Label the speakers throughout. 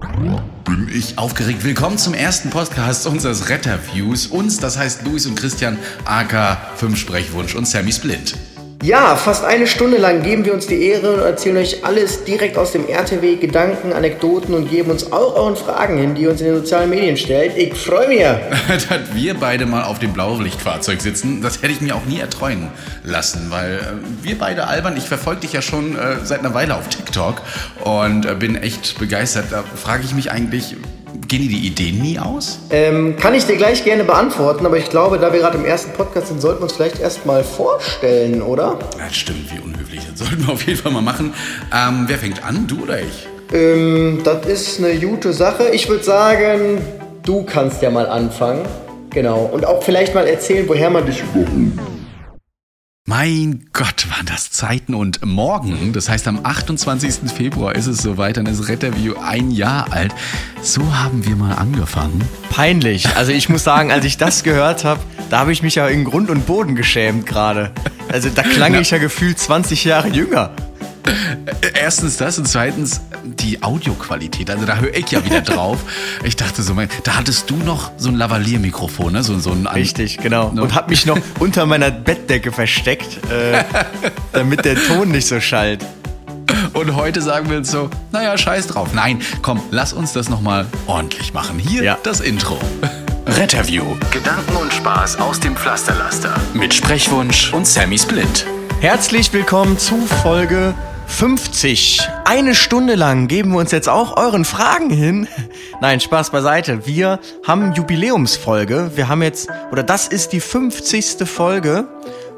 Speaker 1: Bin ich aufgeregt. Willkommen zum ersten Podcast unseres Retterviews. Uns, das heißt Luis und Christian, AK 5 Sprechwunsch und Sammy Splint.
Speaker 2: Ja, fast eine Stunde lang geben wir uns die Ehre und erzählen euch alles direkt aus dem RTW, Gedanken, Anekdoten und geben uns auch euren Fragen hin, die ihr uns in den sozialen Medien stellt. Ich freue mich.
Speaker 1: Dass wir beide mal auf dem Blaulichtfahrzeug sitzen, das hätte ich mir auch nie erträumen lassen, weil äh, wir beide albern, ich verfolge dich ja schon äh, seit einer Weile auf TikTok und äh, bin echt begeistert. Da frage ich mich eigentlich, gehen dir die Ideen nie aus?
Speaker 2: Ähm, kann ich dir gleich gerne beantworten, aber ich glaube, da wir gerade im ersten Podcast sind, sollten wir uns vielleicht erstmal vorstellen, oder?
Speaker 1: Ja, stimmt, wie unhöflich. Das sollten wir auf jeden Fall mal machen. Ähm, wer fängt an, du oder ich?
Speaker 2: Ähm, das ist eine gute Sache. Ich würde sagen, du kannst ja mal anfangen. Genau. Und auch vielleicht mal erzählen, woher man dich
Speaker 1: Mein Gott, waren das Zeiten und morgen, das heißt am 28. Februar ist es soweit, dann ist Retterview ein Jahr alt. So haben wir mal angefangen.
Speaker 3: Peinlich. Also ich muss sagen, als ich das gehört habe, da habe ich mich ja in Grund und Boden geschämt gerade. Also da klang ich ja gefühlt 20 Jahre jünger.
Speaker 1: Erstens das und zweitens die Audioqualität. Also da höre ich ja wieder drauf. Ich dachte so, mein, da hattest du noch so ein Lavalier-Mikrofon, ne? So, so ein
Speaker 3: Richtig, genau.
Speaker 1: No.
Speaker 3: Und habe mich noch unter meiner Bettdecke versteckt, äh, damit der Ton nicht so schallt.
Speaker 1: Und heute sagen wir uns so, naja, scheiß drauf. Nein, komm, lass uns das nochmal ordentlich machen. Hier
Speaker 3: Ja.
Speaker 1: das Intro. Retterview. Gedanken und Spaß aus dem Pflasterlaster. Mit Sprechwunsch und Sammy Splint.
Speaker 3: Herzlich willkommen zu Folge 50. Eine Stunde lang geben wir uns jetzt auch euren Fragen hin. Nein, Spaß beiseite. Wir haben Jubiläumsfolge. Wir haben jetzt, oder das ist die 50. Folge.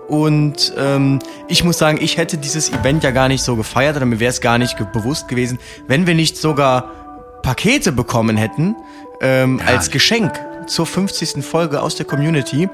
Speaker 3: Und ähm, ich muss sagen, ich hätte dieses Event ja gar nicht so gefeiert oder mir wäre es gar nicht ge bewusst gewesen, wenn wir nicht sogar Pakete bekommen hätten ähm, als Geschenk zur 50. Folge aus der Community.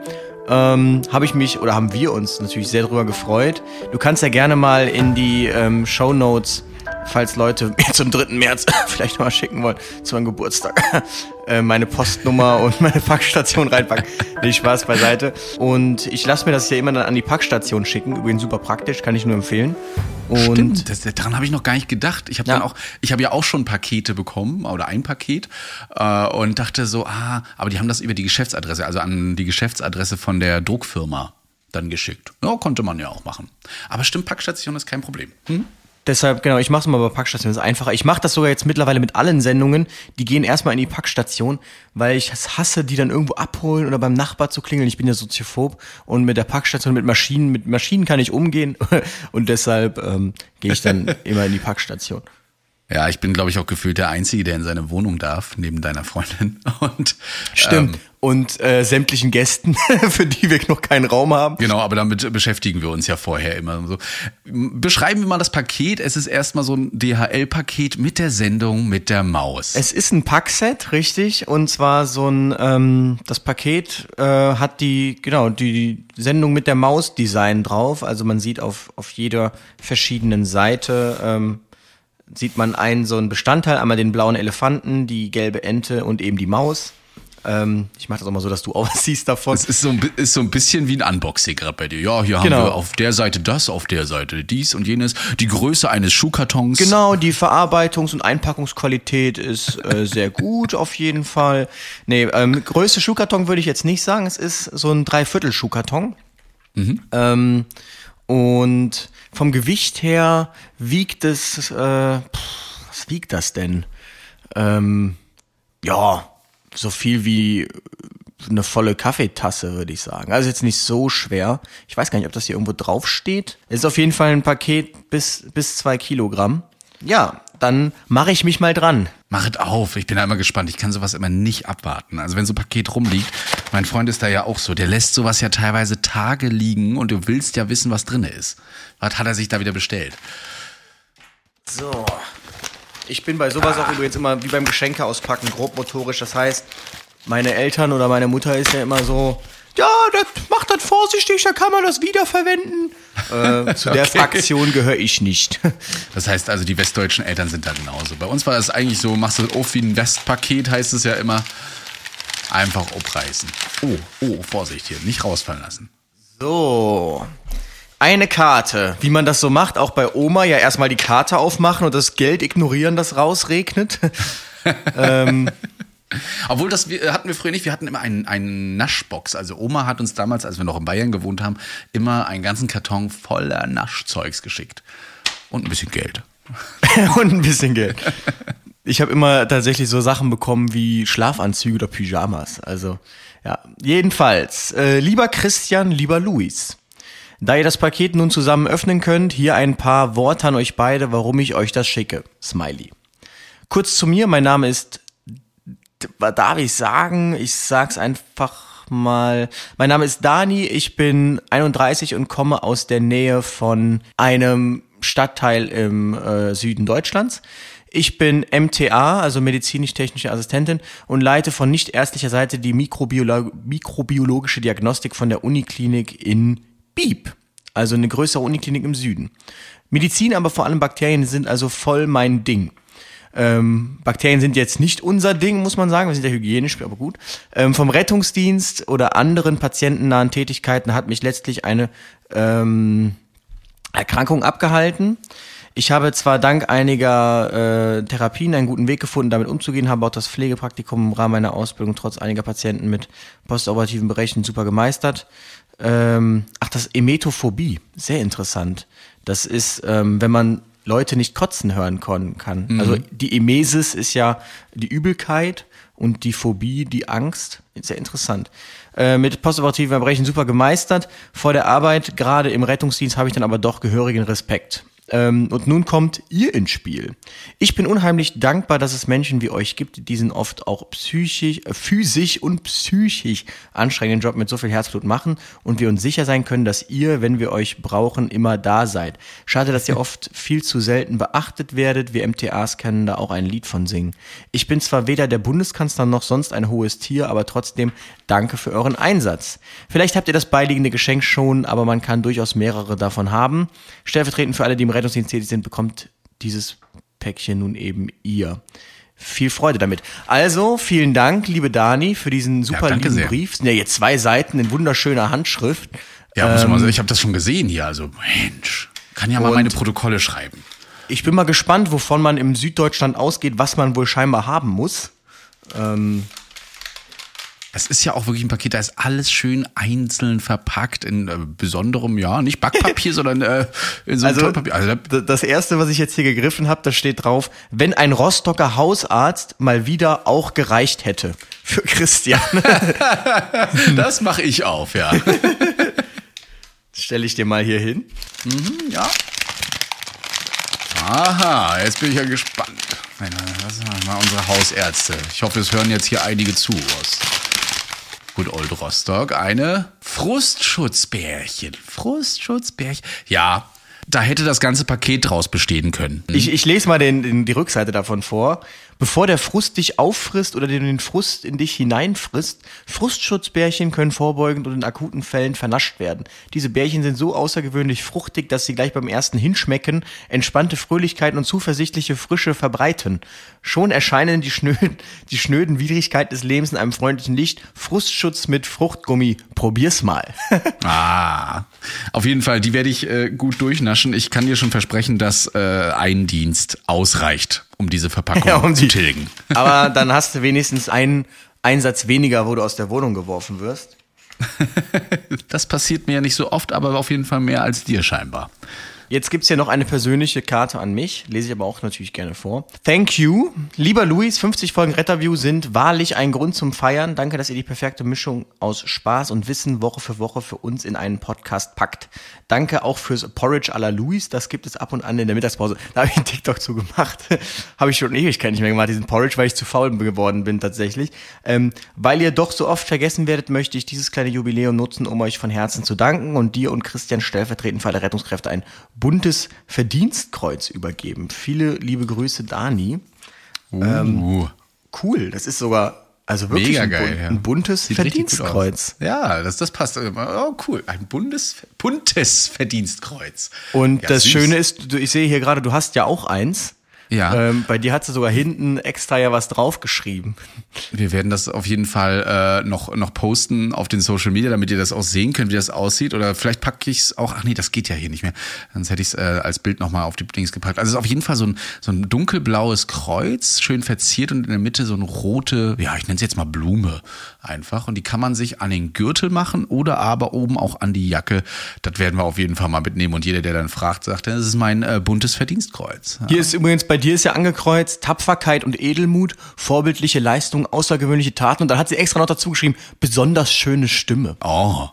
Speaker 3: Ähm, habe ich mich oder haben wir uns natürlich sehr drüber gefreut. Du kannst ja gerne mal in die ähm, Show Notes, falls Leute mir zum 3. März vielleicht noch mal schicken wollen zu meinem Geburtstag, äh, meine Postnummer und meine Packstation reinpacken. Nee, Spaß beiseite. Und ich lasse mir das ja immer dann an die Packstation schicken. Übrigens super praktisch, kann ich nur empfehlen. Und
Speaker 1: Stimmt, das, daran habe ich noch gar nicht gedacht. Ich habe
Speaker 3: Ja.
Speaker 1: dann auch, ich habe ja auch schon Pakete bekommen oder ein Paket äh, und dachte so, ah, aber die haben das über die Geschäftsadresse, also an die Geschäftsadresse von der Druckfirma dann geschickt. Ja, konnte man ja auch machen. Aber stimmt, Packstation ist kein Problem. Hm?
Speaker 3: Deshalb, genau, ich mache es mal bei Packstation, das ist einfacher. Ich mache das sogar jetzt mittlerweile mit allen Sendungen. Die gehen erstmal in die Packstation, weil ich es hasse, die dann irgendwo abholen oder beim Nachbar zu klingeln. Ich bin ja soziophob und mit der Packstation, mit Maschinen, mit Maschinen kann ich umgehen und deshalb ähm, gehe ich dann immer in die Packstation.
Speaker 1: Ja, ich bin, glaube ich, auch gefühlt der Einzige, der in seine Wohnung darf, neben deiner Freundin. Und
Speaker 3: Stimmt.
Speaker 1: Ähm,
Speaker 3: und äh, sämtlichen Gästen, für die wir noch keinen Raum haben.
Speaker 1: Genau, aber damit beschäftigen wir uns ja vorher immer so. Beschreiben wir mal das Paket. Es ist erstmal so ein DHL-Paket mit der Sendung mit der Maus.
Speaker 3: Es ist ein Packset, richtig. Und zwar so ein, ähm, das Paket äh, hat die, genau, die Sendung mit der Maus-Design drauf. Also man sieht auf, auf jeder verschiedenen Seite, ähm, sieht man einen so einen Bestandteil, einmal den blauen Elefanten, die gelbe Ente und eben die Maus. Ähm, ich mache das auch mal so, dass du auch was siehst davon.
Speaker 1: Es ist so, ein, ist so ein bisschen wie ein Unboxing gerade bei dir. Ja, hier
Speaker 3: Genau.
Speaker 1: haben wir auf der Seite das, auf der Seite dies und jenes. Die Größe eines Schuhkartons.
Speaker 3: Genau, die Verarbeitungs- und Einpackungsqualität ist äh, sehr gut auf jeden Fall. Nee, ähm, größte Schuhkarton würde ich jetzt nicht sagen. Es ist so ein Dreiviertel-Schuhkarton. Ähm, und vom Gewicht her wiegt es, äh, pff, was wiegt das denn? Ähm, ja, so viel wie eine volle Kaffeetasse, würde ich sagen. Also jetzt nicht so schwer. Ich weiß gar nicht, ob das hier irgendwo drauf steht. Es ist auf jeden Fall ein Paket bis, bis zwei Kilogramm. Ja, dann mache ich mich mal dran.
Speaker 1: Machet auf, ich bin da immer gespannt. Ich kann sowas immer nicht abwarten. Also wenn so ein Paket rumliegt, mein Freund ist da ja auch so, der lässt sowas ja teilweise Tage liegen und du willst ja wissen, was drinne ist. Was hat er sich da wieder bestellt?
Speaker 3: So. Ich bin bei sowas auch übrigens immer wie beim Geschenke auspacken, grobmotorisch. Das heißt, meine Eltern oder meine Mutter ist ja immer so, ja, das, macht das vorsichtig, da kann man das wiederverwenden. Äh, zu der
Speaker 1: Okay.
Speaker 3: Fraktion gehöre ich nicht.
Speaker 1: Das heißt also, die westdeutschen Eltern sind da genauso. Bei uns war das eigentlich so, machst du das auf wie ein Westpaket, heißt es ja immer. Einfach abreißen. Oh, oh, Vorsicht hier, nicht rausfallen lassen.
Speaker 3: So. Eine Karte. Wie man das so macht, auch bei Oma, ja erstmal die Karte aufmachen und das Geld ignorieren, das rausregnet.
Speaker 1: Obwohl, das wir, hatten wir früher nicht. Wir hatten immer einen, einen Naschbox. Also Oma hat uns damals, als wir noch in Bayern gewohnt haben, immer einen ganzen Karton voller Naschzeugs geschickt. Und ein bisschen Geld.
Speaker 3: und ein bisschen Geld. Ich habe immer tatsächlich so Sachen bekommen wie Schlafanzüge oder Pyjamas. Also, ja. Jedenfalls, äh, lieber Christian, lieber Luis. Da ihr das Paket nun zusammen öffnen könnt, hier ein paar Worte an euch beide, warum ich euch das schicke. Smiley. Kurz zu mir, mein Name ist, darf ich sagen? Ich sag's einfach mal. Mein Name ist Dani, ich bin 31 und komme aus der Nähe von einem Stadtteil im äh, Süden Deutschlands. Ich bin MTA, also medizinisch-technische Assistentin und leite von nicht ärztlicher Seite die Mikrobiolo mikrobiologische Diagnostik von der Uniklinik in Bieb, also eine größere Uniklinik im Süden. Medizin, aber vor allem Bakterien sind also voll mein Ding. Ähm, Bakterien sind jetzt nicht unser Ding, muss man sagen. Wir sind ja hygienisch, aber gut. Ähm, vom Rettungsdienst oder anderen patientennahen Tätigkeiten hat mich letztlich eine ähm, Erkrankung abgehalten. Ich habe zwar dank einiger äh, Therapien einen guten Weg gefunden, damit umzugehen, habe auch das Pflegepraktikum im Rahmen meiner Ausbildung trotz einiger Patienten mit postoperativen Bereichen super gemeistert. Ähm, ach, das Emetophobie, sehr interessant. Das ist, ähm, wenn man Leute nicht kotzen hören kann. Also die Emesis ist ja die Übelkeit und die Phobie, die Angst. Sehr interessant. Äh, mit postoperativen Erbrechen super gemeistert. Vor der Arbeit, gerade im Rettungsdienst, habe ich dann aber doch gehörigen Respekt. Ähm, und nun kommt ihr ins Spiel. Ich bin unheimlich dankbar, dass es Menschen wie euch gibt, die diesen oft auch psychisch, äh, physisch und psychisch anstrengenden Job mit so viel Herzblut machen und wir uns sicher sein können, dass ihr, wenn wir euch brauchen, immer da seid. Schade, dass ihr oft viel zu selten beachtet werdet. Wir MTAs können da auch ein Lied von singen. Ich bin zwar weder der Bundeskanzler noch sonst ein hohes Tier, aber trotzdem danke für euren Einsatz. Vielleicht habt ihr das beiliegende Geschenk schon, aber man kann durchaus mehrere davon haben. Stellvertretend für alle, die im Rettungsdienst tätig sind, bekommt dieses Päckchen nun eben ihr. Viel Freude damit. Also, vielen Dank, liebe Dani, für diesen super
Speaker 1: danke
Speaker 3: lieben
Speaker 1: sehr.
Speaker 3: Brief. Sind ja jetzt zwei Seiten in wunderschöner Handschrift.
Speaker 1: Ja, muss man mal sagen, ich habe das schon gesehen hier. Also, Mensch, kann ja mal meine Protokolle schreiben.
Speaker 3: Ich bin mal gespannt, wovon man im Süddeutschland ausgeht, was man wohl scheinbar haben muss.
Speaker 1: Es ist ja auch wirklich ein Paket, da ist alles schön einzeln verpackt in äh, besonderem, ja, nicht Backpapier, sondern äh, in so einem
Speaker 3: Also,
Speaker 1: Tollpapier. Also, da-
Speaker 3: das erste, was ich jetzt hier gegriffen habe, da steht drauf, wenn ein Rostocker Hausarzt mal wieder auch gereicht hätte. Für Christian.
Speaker 1: das mache ich auf, ja.
Speaker 3: Stelle ich dir mal hier hin.
Speaker 1: ja. Aha, jetzt bin ich ja gespannt. Was sind mal unsere Hausärzte? Ich hoffe, es hören jetzt hier einige zu aus Good Old Rostock. Eine Frustschutzbärchen. Frustschutzbärchen. Ja, da hätte das ganze Paket draus bestehen können.
Speaker 3: Ich, ich lese mal den, den, die Rückseite davon vor. Bevor der Frust dich auffrisst oder den Frust in dich hineinfrisst, Frustschutzbärchen können vorbeugend und in akuten Fällen vernascht werden. Diese Bärchen sind so außergewöhnlich fruchtig, dass sie gleich beim ersten Hinschmecken entspannte Fröhlichkeit und zuversichtliche Frische verbreiten. Schon erscheinen die schnöden, die schnöden Widrigkeiten des Lebens in einem freundlichen Licht. Frustschutz mit Fruchtgummi. Probier's mal.
Speaker 1: Ah, auf jeden Fall, die werde ich äh, gut durchnaschen. Ich kann dir schon versprechen, dass äh, ein Dienst ausreicht, um diese Verpackung
Speaker 3: Ja, um
Speaker 1: zu
Speaker 3: die-
Speaker 1: tilgen.
Speaker 3: Aber dann hast du wenigstens einen Einsatz weniger, wo du aus der Wohnung geworfen wirst.
Speaker 1: Das passiert mir ja nicht so oft, aber auf jeden Fall mehr als dir scheinbar.
Speaker 3: Jetzt gibt's hier noch eine persönliche Karte an mich, lese ich aber auch natürlich gerne vor. Thank you. Lieber Luis, 50 Folgen Retterview sind wahrlich ein Grund zum Feiern. Danke, dass ihr die perfekte Mischung aus Spaß und Wissen Woche für Woche für uns in einen Podcast packt. Danke auch fürs Porridge à la Luis, das gibt es ab und an in der Mittagspause. Da habe ich einen TikTok zu gemacht. habe ich schon Ewigkeit nicht mehr gemacht, diesen Porridge, weil ich zu faul geworden bin tatsächlich. Ähm, weil ihr doch so oft vergessen werdet, möchte ich dieses kleine Jubiläum nutzen, um euch von Herzen zu danken und dir und Christian stellvertretend für alle Rettungskräfte ein buntes Verdienstkreuz übergeben. Viele liebe Grüße, Dani.
Speaker 1: Uh,
Speaker 3: Cool, das ist sogar, also wirklich
Speaker 1: mega
Speaker 3: ein,
Speaker 1: geil. ja.
Speaker 3: ein buntes
Speaker 1: Sieht
Speaker 3: Verdienstkreuz.
Speaker 1: Ja, das, das passt. Oh, cool. Ein buntes, buntes Verdienstkreuz.
Speaker 3: Und
Speaker 1: Ja,
Speaker 3: das
Speaker 1: süß.
Speaker 3: Schöne ist, ich sehe hier gerade, du hast ja auch eins.
Speaker 1: Ja.
Speaker 3: Ähm, bei dir hat sie sogar hinten extra ja was draufgeschrieben.
Speaker 1: Wir werden das auf jeden Fall äh, noch, noch posten auf den Social Media, damit ihr das auch sehen könnt, wie das aussieht. Oder vielleicht packe ich es auch, ach nee, das geht ja hier nicht mehr. Sonst hätte ich es äh, als Bild nochmal auf die Dings gepackt. Also es ist auf jeden Fall so ein, so ein dunkelblaues Kreuz, schön verziert und in der Mitte so eine rote, ja, ich nenne es jetzt mal Blume einfach. Und die kann man sich an den Gürtel machen oder aber oben auch an die Jacke. Das werden wir auf jeden Fall mal mitnehmen. Und jeder, der dann fragt, sagt, das ist mein äh, buntes Verdienstkreuz. Ja.
Speaker 3: Hier ist übrigens, bei dir ist ja angekreuzt, Tapferkeit und Edelmut, vorbildliche Leistung, außergewöhnliche Taten. Und dann hat sie extra noch dazu geschrieben, besonders schöne Stimme.
Speaker 1: Oh,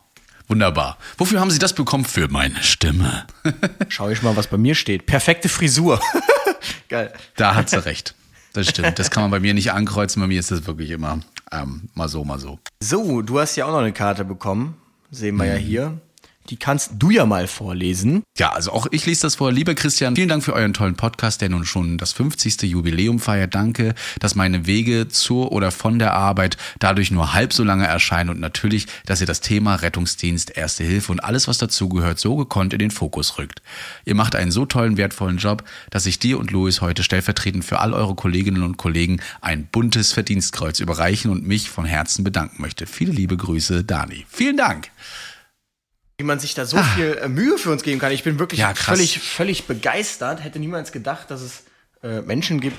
Speaker 1: wunderbar. Wofür haben Sie das bekommen? Für meine Stimme.
Speaker 3: Schau ich mal, was bei mir steht. Perfekte Frisur. Geil.
Speaker 1: Da hat sie recht. Das stimmt. Das kann man bei mir nicht ankreuzen. Bei mir ist das wirklich immer ähm, mal so, mal so.
Speaker 3: So, du hast ja auch noch eine Karte bekommen. Sehen wir ja hier. Die kannst du ja mal vorlesen.
Speaker 1: Ja, also auch ich lese das vor. Lieber Christian, vielen Dank für euren tollen Podcast, der nun schon das 50. Jubiläum feiert. Danke, dass meine Wege zur oder von der Arbeit dadurch nur halb so lange erscheinen und natürlich, dass ihr das Thema Rettungsdienst, Erste Hilfe und alles, was dazugehört, so gekonnt in den Fokus rückt. Ihr macht einen so tollen, wertvollen Job, dass ich dir und Louis heute stellvertretend für all eure Kolleginnen und Kollegen ein buntes Verdienstkreuz überreichen und mich von Herzen bedanken möchte. Viele liebe Grüße, Dani. Vielen Dank.
Speaker 3: Wie man sich da so viel äh, Mühe für uns geben kann. Ich bin wirklich
Speaker 1: Ja,
Speaker 3: völlig, völlig begeistert. Hätte niemals gedacht, dass es äh, Menschen gibt,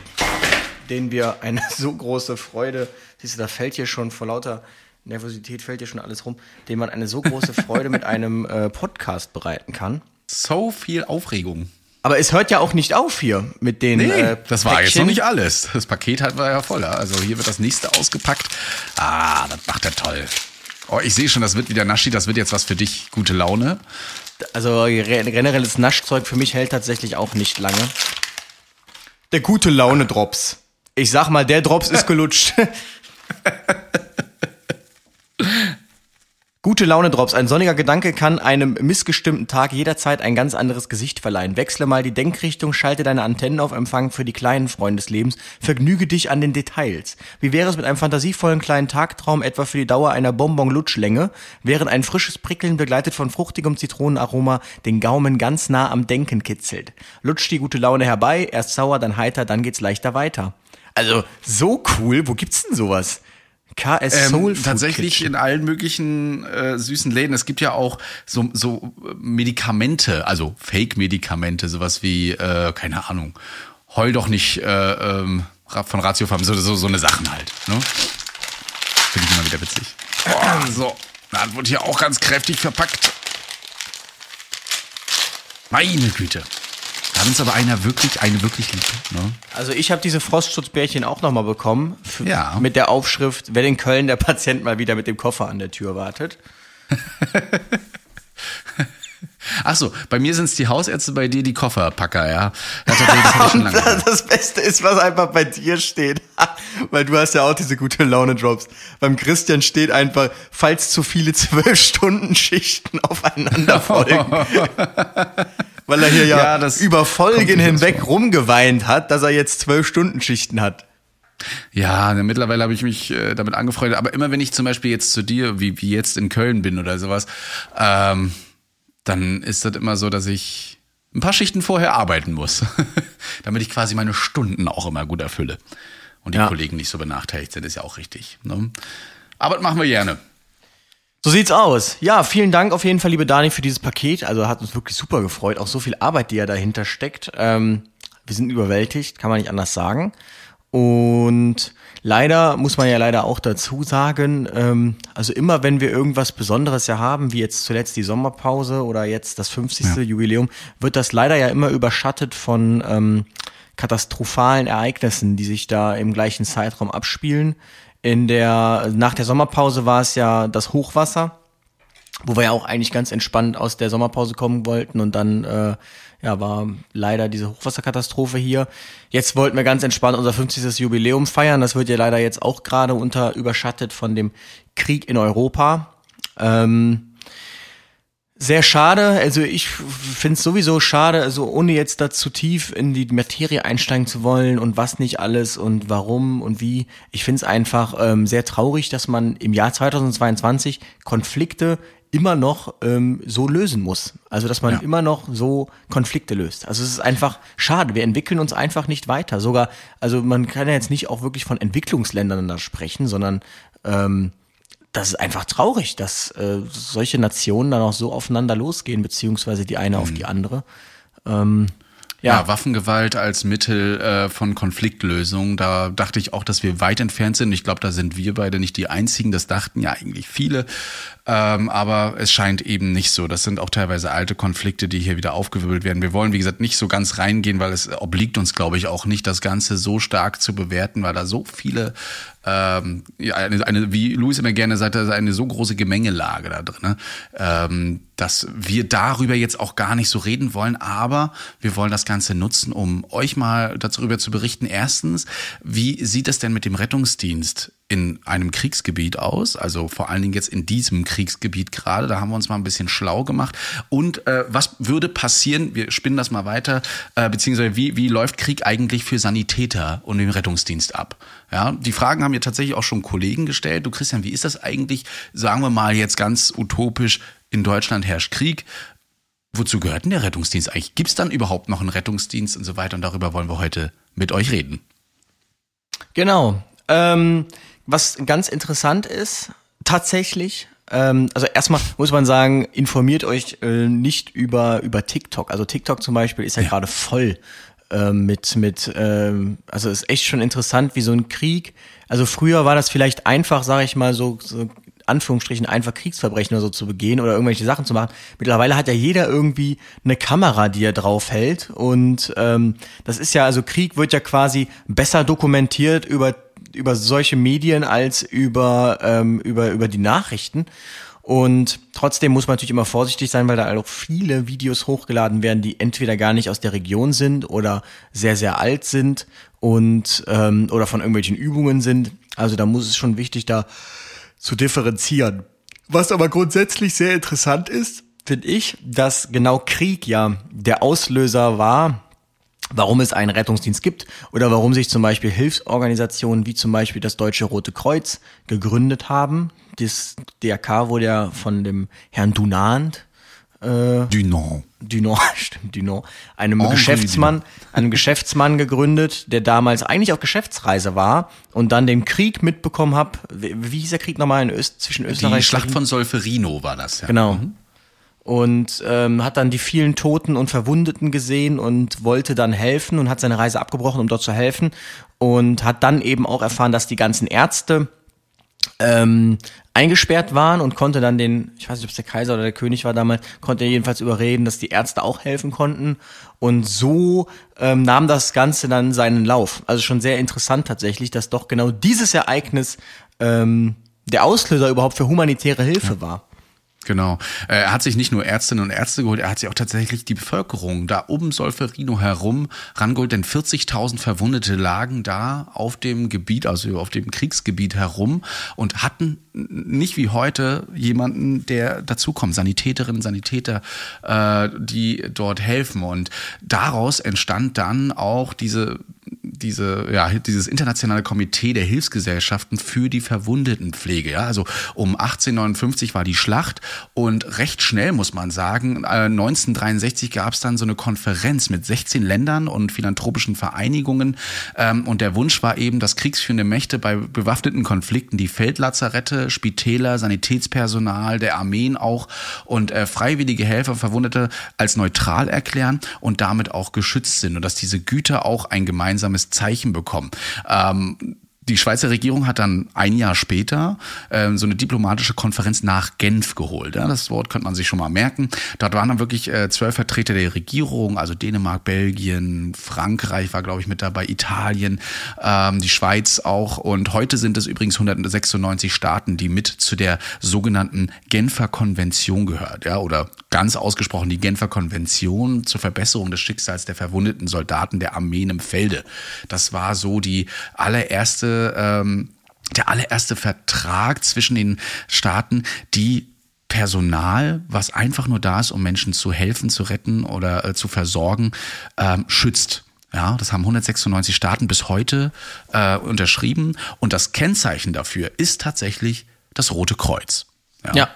Speaker 3: denen wir eine so große Freude, siehst du, da fällt hier schon vor lauter Nervosität fällt hier schon alles rum, denen man eine so große Freude mit einem äh, Podcast bereiten kann.
Speaker 1: So viel Aufregung.
Speaker 3: Aber es hört ja auch nicht auf hier mit den.
Speaker 1: Nee,
Speaker 3: äh,
Speaker 1: das war jetzt noch nicht alles. Das Paket hat war ja voller. Also hier wird das nächste ausgepackt. Ah, das macht er toll. Oh, ich sehe schon, das wird wieder Naschi, das wird jetzt was für dich. Gute Laune.
Speaker 3: Also ge- generelles Naschzeug für mich hält tatsächlich auch nicht lange. Der gute Laune Drops. Ich sag mal, der Drops ist gelutscht. Gute Laune Drops. Ein sonniger Gedanke kann einem missgestimmten Tag jederzeit ein ganz anderes Gesicht verleihen. Wechsle mal die Denkrichtung, schalte deine Antennen auf Empfang für die kleinen Freunde des Lebens. Vergnüge dich an den Details. Wie wäre es mit einem fantasievollen kleinen Tagtraum, etwa für die Dauer einer Bonbon-Lutschlänge, während ein frisches Prickeln begleitet von fruchtigem Zitronenaroma den Gaumen ganz nah am Denken kitzelt. Lutscht die gute Laune herbei, erst sauer, dann heiter, dann geht's leichter weiter. Also, so cool. Wo gibt's denn sowas? KS Soul
Speaker 1: Ähm,
Speaker 3: Food
Speaker 1: tatsächlich
Speaker 3: Kitchen.
Speaker 1: in allen möglichen äh, süßen Läden. Es gibt ja auch so, so äh, Medikamente, also Fake-Medikamente, sowas wie, äh, keine Ahnung, heul doch nicht äh, ähm, von Ratio Farm, so, so, so eine Sachen halt. Ne? Finde ich immer wieder witzig. Boah, so, das wird hier auch ganz kräftig verpackt. Meine Güte. Hat uns aber einer wirklich, eine wirklich lieb. Ne?
Speaker 3: Also ich habe diese Frostschutzbärchen auch nochmal bekommen. F-
Speaker 1: Ja.
Speaker 3: Mit der Aufschrift, wenn in Köln der Patient mal wieder mit dem Koffer an der Tür wartet.
Speaker 1: Ach so, bei mir sind es die Hausärzte, bei dir die Kofferpacker, ja. Das. Das, das
Speaker 3: Beste ist, was einfach bei dir steht. Weil du hast ja auch diese gute Laune-Drops. Beim Christian steht einfach, falls zu viele Zwölf-Stunden-Schichten aufeinander folgen. Weil er hier ja,
Speaker 1: Ja, das
Speaker 3: über Folgen hinweg rumgeweint hat, dass er jetzt Zwölf-Stunden-Schichten hat.
Speaker 1: Ja, ne, mittlerweile habe ich mich äh, damit angefreundet. Aber immer wenn ich zum Beispiel jetzt zu dir, wie, wie jetzt in Köln bin oder sowas, ähm, dann ist das immer so, dass ich ein paar Schichten vorher arbeiten muss. damit ich quasi meine Stunden auch immer gut erfülle. Und die
Speaker 3: Ja.
Speaker 1: Kollegen nicht so benachteiligt sind, ist ja auch richtig. Ne? Aber das machen wir gerne.
Speaker 3: So sieht's aus. Ja, vielen Dank auf jeden Fall, liebe Dani, für dieses Paket. Also hat uns wirklich super gefreut. Auch so viel Arbeit, die ja dahinter steckt. Ähm, wir sind überwältigt, kann man nicht anders sagen. Und leider muss man ja leider auch dazu sagen, ähm, also immer wenn wir irgendwas Besonderes ja haben, wie jetzt zuletzt die Sommerpause oder jetzt das 50. Jubiläum, wird das leider ja immer überschattet von ähm, katastrophalen Ereignissen, die sich da im gleichen Zeitraum abspielen. In der, nach der Sommerpause war es ja das Hochwasser, wo wir ja auch eigentlich ganz entspannt aus der Sommerpause kommen wollten und dann äh, ja war leider diese Hochwasserkatastrophe hier. Jetzt wollten wir ganz entspannt unser 50. Jubiläum feiern. Das wird ja leider jetzt auch gerade unter überschattet von dem Krieg in Europa. Ähm, Sehr schade. Also ich finde es sowieso schade, also ohne jetzt da zu tief in die Materie einsteigen zu wollen und was nicht alles und warum und wie. Ich finde es einfach ähm, sehr traurig, dass man im Jahr 2022 Konflikte immer noch ähm, so lösen muss. Also dass man
Speaker 1: Ja.
Speaker 3: immer noch so Konflikte löst. Also es ist einfach schade. Wir entwickeln uns einfach nicht weiter. Sogar, also man kann ja jetzt nicht auch wirklich von Entwicklungsländern da sprechen, sondern ähm, das ist einfach traurig, dass äh, solche Nationen dann auch so aufeinander losgehen, beziehungsweise die eine auf die andere. Ähm,
Speaker 1: Ja,
Speaker 3: ja,
Speaker 1: Waffengewalt als Mittel äh, von Konfliktlösung, da dachte ich auch, dass wir weit entfernt sind. Ich glaube, da sind wir beide nicht die Einzigen. Das dachten ja eigentlich viele. Ähm, aber es scheint eben nicht so. Das sind auch teilweise alte Konflikte, die hier wieder aufgewirbelt werden. Wir wollen, wie gesagt, nicht so ganz reingehen, weil es obliegt uns, glaube ich, auch nicht, das Ganze so stark zu bewerten, weil da so viele, ähm, ja, eine, eine, wie Luis immer gerne sagt, eine so große Gemengelage da drin, ne? ähm, dass wir darüber jetzt auch gar nicht so reden wollen, aber wir wollen das Ganze nutzen, um euch mal darüber zu berichten. Erstens, wie sieht es denn mit dem Rettungsdienst in einem Kriegsgebiet aus, also vor allen Dingen jetzt in diesem Kriegsgebiet gerade. Da haben wir uns mal ein bisschen schlau gemacht. Und äh, was würde passieren, wir spinnen das mal weiter, äh, beziehungsweise wie, wie läuft Krieg eigentlich für Sanitäter und den Rettungsdienst ab? Ja, die Fragen haben mir tatsächlich auch schon Kollegen gestellt. Du Christian, wie ist das eigentlich, sagen wir mal jetzt ganz utopisch, in Deutschland herrscht Krieg. Wozu gehört denn der Rettungsdienst eigentlich? Gibt es dann überhaupt noch einen Rettungsdienst und so weiter? Und darüber wollen wir heute mit euch reden.
Speaker 3: genau. Ähm, was ganz interessant ist, tatsächlich, ähm, also erstmal muss man sagen, informiert euch äh, nicht über, über TikTok. Also TikTok zum Beispiel ist ja, gerade voll ähm, mit, mit ähm, also ist echt schon interessant, wie so ein Krieg. Also früher war das vielleicht einfach, sage ich mal, so, so Anführungsstrichen einfach Kriegsverbrechen oder so zu begehen oder irgendwelche Sachen zu machen. Mittlerweile hat ja jeder irgendwie eine Kamera, die er drauf hält. Und ähm, das ist ja, also Krieg wird ja quasi besser dokumentiert über, über solche Medien als über, ähm, über, über die Nachrichten. Und trotzdem muss man natürlich immer vorsichtig sein, weil da auch viele Videos hochgeladen werden, die entweder gar nicht aus der Region sind oder sehr, sehr alt sind und ähm, oder von irgendwelchen Übungen sind. Also da muss es schon wichtig, da zu differenzieren. Was aber grundsätzlich sehr interessant ist, finde ich, dass genau Krieg ja der Auslöser war, warum es einen Rettungsdienst gibt oder warum sich zum Beispiel Hilfsorganisationen wie zum Beispiel das Deutsche Rote Kreuz gegründet haben. Das DRK wurde ja von dem Herrn Dunant
Speaker 1: Dunant.
Speaker 3: Dunant, stimmt, Dunant, einem
Speaker 1: Henri
Speaker 3: Geschäftsmann, einem Geschäftsmann gegründet, der damals eigentlich auf Geschäftsreise war und dann den Krieg mitbekommen hat. Wie, hieß der Krieg nochmal in Öst, zwischen Österreich
Speaker 1: Die Schlacht von Solferino war das, ja.
Speaker 3: Genau. Und ähm, hat dann die vielen Toten und Verwundeten gesehen und wollte dann helfen und hat seine Reise abgebrochen, um dort zu helfen. Und hat dann eben auch erfahren, dass die ganzen Ärzte ähm, eingesperrt waren und konnte dann den, ich weiß nicht, ob es der Kaiser oder der König war damals, konnte er jedenfalls überreden, dass die Ärzte auch helfen konnten. Und so ähm, nahm das Ganze dann seinen Lauf. Also schon sehr interessant tatsächlich, dass doch genau dieses Ereignis ähm, der Auslöser überhaupt für humanitäre Hilfe war.
Speaker 1: Genau. Äh, Er hat sich nicht nur Ärztinnen und Ärzte geholt, er hat sich auch tatsächlich die Bevölkerung da um Solferino herum rangeholt, denn 40.000 Verwundete lagen da auf dem Gebiet, also auf dem Kriegsgebiet herum und hatten nicht wie heute jemanden, der dazukommt, Sanitäterinnen, Sanitäter, äh, die dort helfen. Und daraus entstand dann auch diese diese, ja, dieses internationale Komitee der Hilfsgesellschaften für die Verwundetenpflege. Ja, also um 1859 war die Schlacht und recht schnell muss man sagen, äh, 1963 gab es dann so eine Konferenz mit 16 Ländern und philanthropischen Vereinigungen ähm, und der Wunsch war eben, dass kriegsführende Mächte bei bewaffneten Konflikten die Feldlazarette, Spitäler, Sanitätspersonal, der Armeen auch und äh, freiwillige Helfer, Verwundete als neutral erklären und damit auch geschützt sind und dass diese Güter auch ein gemeinsames Zeichen bekommen. Ähm, die Schweizer Regierung hat dann ein Jahr später ähm, so eine diplomatische Konferenz nach Genf geholt. Ja, das Wort könnte man sich schon mal merken. Dort waren dann wirklich äh, zwölf Vertreter der Regierung, also Dänemark, Belgien, Frankreich war, glaube ich, mit dabei, Italien, ähm, die Schweiz auch. Und heute sind es übrigens 196 Staaten, die mit zu der sogenannten Genfer Konvention gehört. Ja, oder ganz ausgesprochen die Genfer Konvention zur Verbesserung des Schicksals der verwundeten Soldaten der Armeen im Felde. Das war so die allererste, ähm, der allererste Vertrag zwischen den Staaten, die Personal, was einfach nur da ist, um Menschen zu helfen, zu retten oder äh, zu versorgen, ähm, schützt. Ja, das haben 196 Staaten bis heute äh, unterschrieben und das Kennzeichen dafür ist tatsächlich das Rote Kreuz. Ja.
Speaker 3: Ja.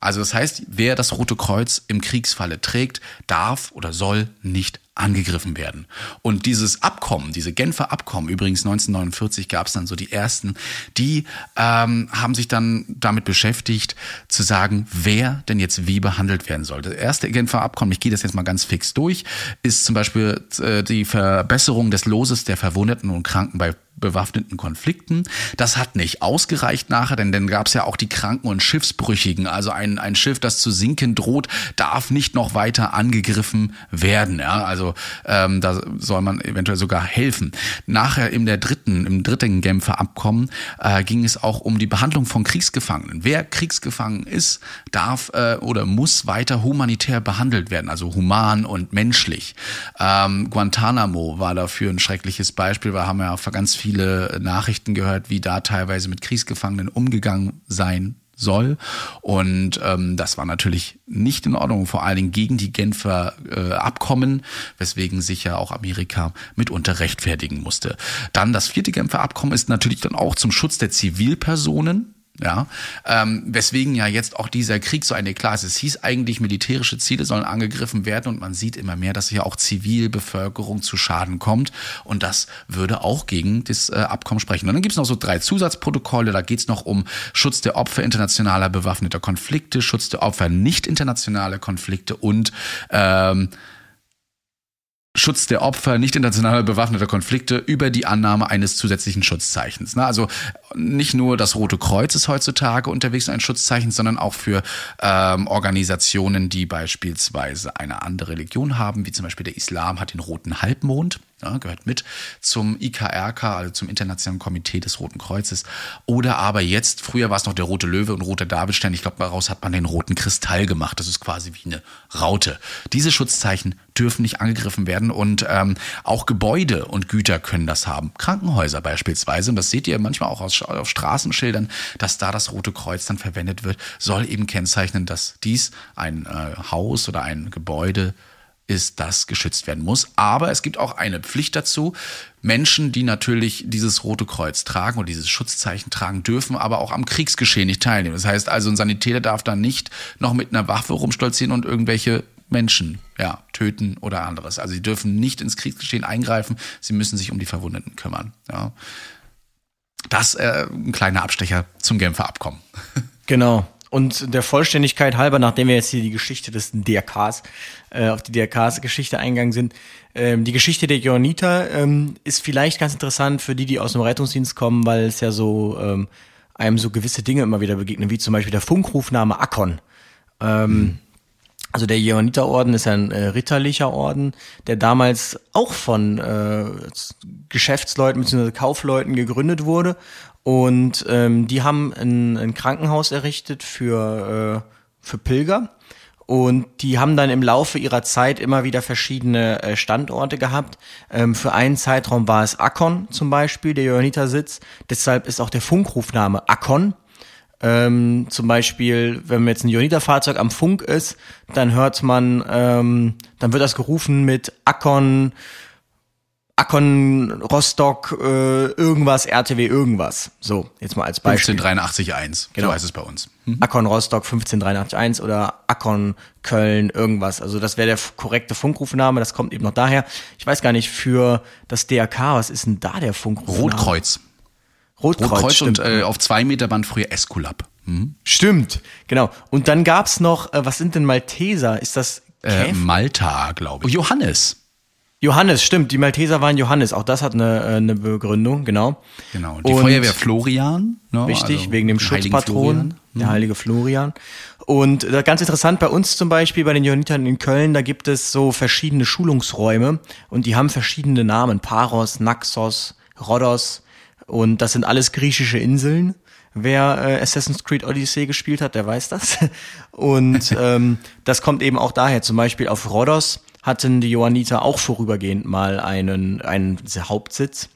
Speaker 1: Also das heißt, wer das Rote Kreuz im Kriegsfalle trägt, darf oder soll nicht angegriffen werden. Und dieses Abkommen, diese Genfer Abkommen, übrigens 1949 gab es dann so die ersten, die ähm, haben sich dann damit beschäftigt, zu sagen, wer denn jetzt wie behandelt werden soll. Das erste Genfer Abkommen, ich gehe das jetzt mal ganz fix durch, ist zum Beispiel äh, die Verbesserung des Loses der Verwundeten und Kranken bei bewaffneten Konflikten. Das hat nicht ausgereicht nachher, denn dann gab es ja auch die Kranken und Schiffsbrüchigen. Also ein, ein Schiff, das zu sinken droht, darf nicht noch weiter angegriffen werden. Ja? Also ähm, da soll man eventuell sogar helfen. Nachher in der dritten, im dritten Genfer Abkommen äh, ging es auch um die Behandlung von Kriegsgefangenen. Wer Kriegsgefangen ist, darf äh, oder muss weiter humanitär behandelt werden, also human und menschlich. Ähm, Guantanamo war dafür ein schreckliches Beispiel. Wir haben ja ganz viele Nachrichten gehört, wie da teilweise mit Kriegsgefangenen umgegangen sein soll. Und ähm, das war natürlich nicht in Ordnung, vor allen Dingen gegen die Genfer äh, Abkommen, weswegen sich ja auch Amerika mitunter rechtfertigen musste. Dann das vierte Genfer Abkommen ist natürlich dann auch zum Schutz der Zivilpersonen ja, ähm, weswegen ja jetzt auch dieser Krieg so eine klar ist. Es hieß eigentlich, militärische Ziele sollen angegriffen werden und man sieht immer mehr, dass hier auch Zivilbevölkerung zu Schaden kommt und das würde auch gegen das äh, Abkommen sprechen. Und dann gibt es noch so drei Zusatzprotokolle, da geht es noch um Schutz der Opfer internationaler bewaffneter Konflikte, Schutz der Opfer nicht internationaler Konflikte und ähm, Schutz der Opfer nicht internationaler bewaffneter Konflikte über die Annahme eines zusätzlichen Schutzzeichens. Also nicht nur das Rote Kreuz ist heutzutage unterwegs ein Schutzzeichen, sondern auch für ähm, Organisationen, die beispielsweise eine andere Religion haben, wie zum Beispiel der Islam hat den Roten Halbmond ja, gehört mit zum IKRK, also zum Internationalen Komitee des Roten Kreuzes. Oder aber jetzt, früher war es noch der Rote Löwe und Rote Davidstern. Ich glaube, daraus hat man den Roten Kristall gemacht. Das ist quasi wie eine Raute. Diese Schutzzeichen dürfen nicht angegriffen werden und ähm, auch Gebäude und Güter können das haben. Krankenhäuser beispielsweise, und das seht ihr manchmal auch aus, auf Straßenschildern, dass da das Rote Kreuz dann verwendet wird, soll eben kennzeichnen, dass dies ein äh, Haus oder ein Gebäude ist, das geschützt werden muss. Aber es gibt auch eine Pflicht dazu. Menschen, die natürlich dieses Rote Kreuz tragen oder dieses Schutzzeichen tragen, dürfen aber auch am Kriegsgeschehen nicht teilnehmen. Das heißt also, ein Sanitäter darf dann nicht noch mit einer Waffe rumstolzieren und irgendwelche Menschen ja, töten oder anderes. Also sie dürfen nicht ins Kriegsgeschehen eingreifen, sie müssen sich um die Verwundeten kümmern. Ja. Das äh, ein kleiner Abstecher zum Genfer Abkommen.
Speaker 3: Genau. Und der Vollständigkeit halber, nachdem wir jetzt hier die Geschichte des DRKs, äh, auf die DRKs-Geschichte eingegangen sind, ähm, die Geschichte der Johanniter ähm, ist vielleicht ganz interessant für die, die aus dem Rettungsdienst kommen, weil es ja so ähm, einem so gewisse Dinge immer wieder begegnen, wie zum Beispiel der Funkrufname Akkon. Ähm, mhm. Also der Johanniterorden ist ein äh, ritterlicher Orden, der damals auch von äh, Geschäftsleuten bzw. Kaufleuten gegründet wurde und ähm, die haben ein, ein Krankenhaus errichtet für, äh, für Pilger. Und die haben dann im Laufe ihrer Zeit immer wieder verschiedene äh, Standorte gehabt. Ähm, für einen Zeitraum war es Akkon zum Beispiel, der Johanniter-Sitz. Deshalb ist auch der Funkrufname Akkon. Ähm, zum Beispiel, wenn jetzt ein Johanniter-Fahrzeug am Funk ist, dann hört man, ähm, dann wird das gerufen mit Akkon Akkon, Rostock, äh, irgendwas, RTW, irgendwas. So, jetzt mal als Beispiel.
Speaker 1: 15881, genau. so heißt es bei uns.
Speaker 3: Mhm. Akkon Rostock 15381 oder Akkon Köln, irgendwas. Also das wäre der korrekte Funkrufname, das kommt eben noch daher. Ich weiß gar nicht, für das DRK, was ist denn da der Funkrufname?
Speaker 1: Rotkreuz.
Speaker 3: Rotkreuz,
Speaker 1: Rotkreuz und äh, auf zwei Meter Band früher Esculap.
Speaker 3: Mhm. Stimmt, genau. Und dann gab's noch, äh, was sind denn Malteser? Ist das
Speaker 1: Äh, Malta, glaube ich. Johannes.
Speaker 3: Johannes, stimmt. Die Malteser waren Johannes. Auch das hat eine, äh, eine Begründung, genau.
Speaker 1: Genau. Die
Speaker 3: Und-
Speaker 1: Feuerwehr Florian. Ne,
Speaker 3: Richtig,
Speaker 1: also
Speaker 3: wegen dem Schutzpatron, der heilige Florian. Und äh, ganz interessant bei uns zum Beispiel, bei den Johannitern in Köln, da gibt es so verschiedene Schulungsräume und die haben verschiedene Namen. Paros, Naxos, Rhodos und das sind alles griechische Inseln. Wer äh, Assassin's Creed Odyssey gespielt hat, der weiß das. Und ähm, das kommt eben auch daher. Zum Beispiel auf Rhodos hatten die Johanniter auch vorübergehend mal einen, einen Hauptsitz.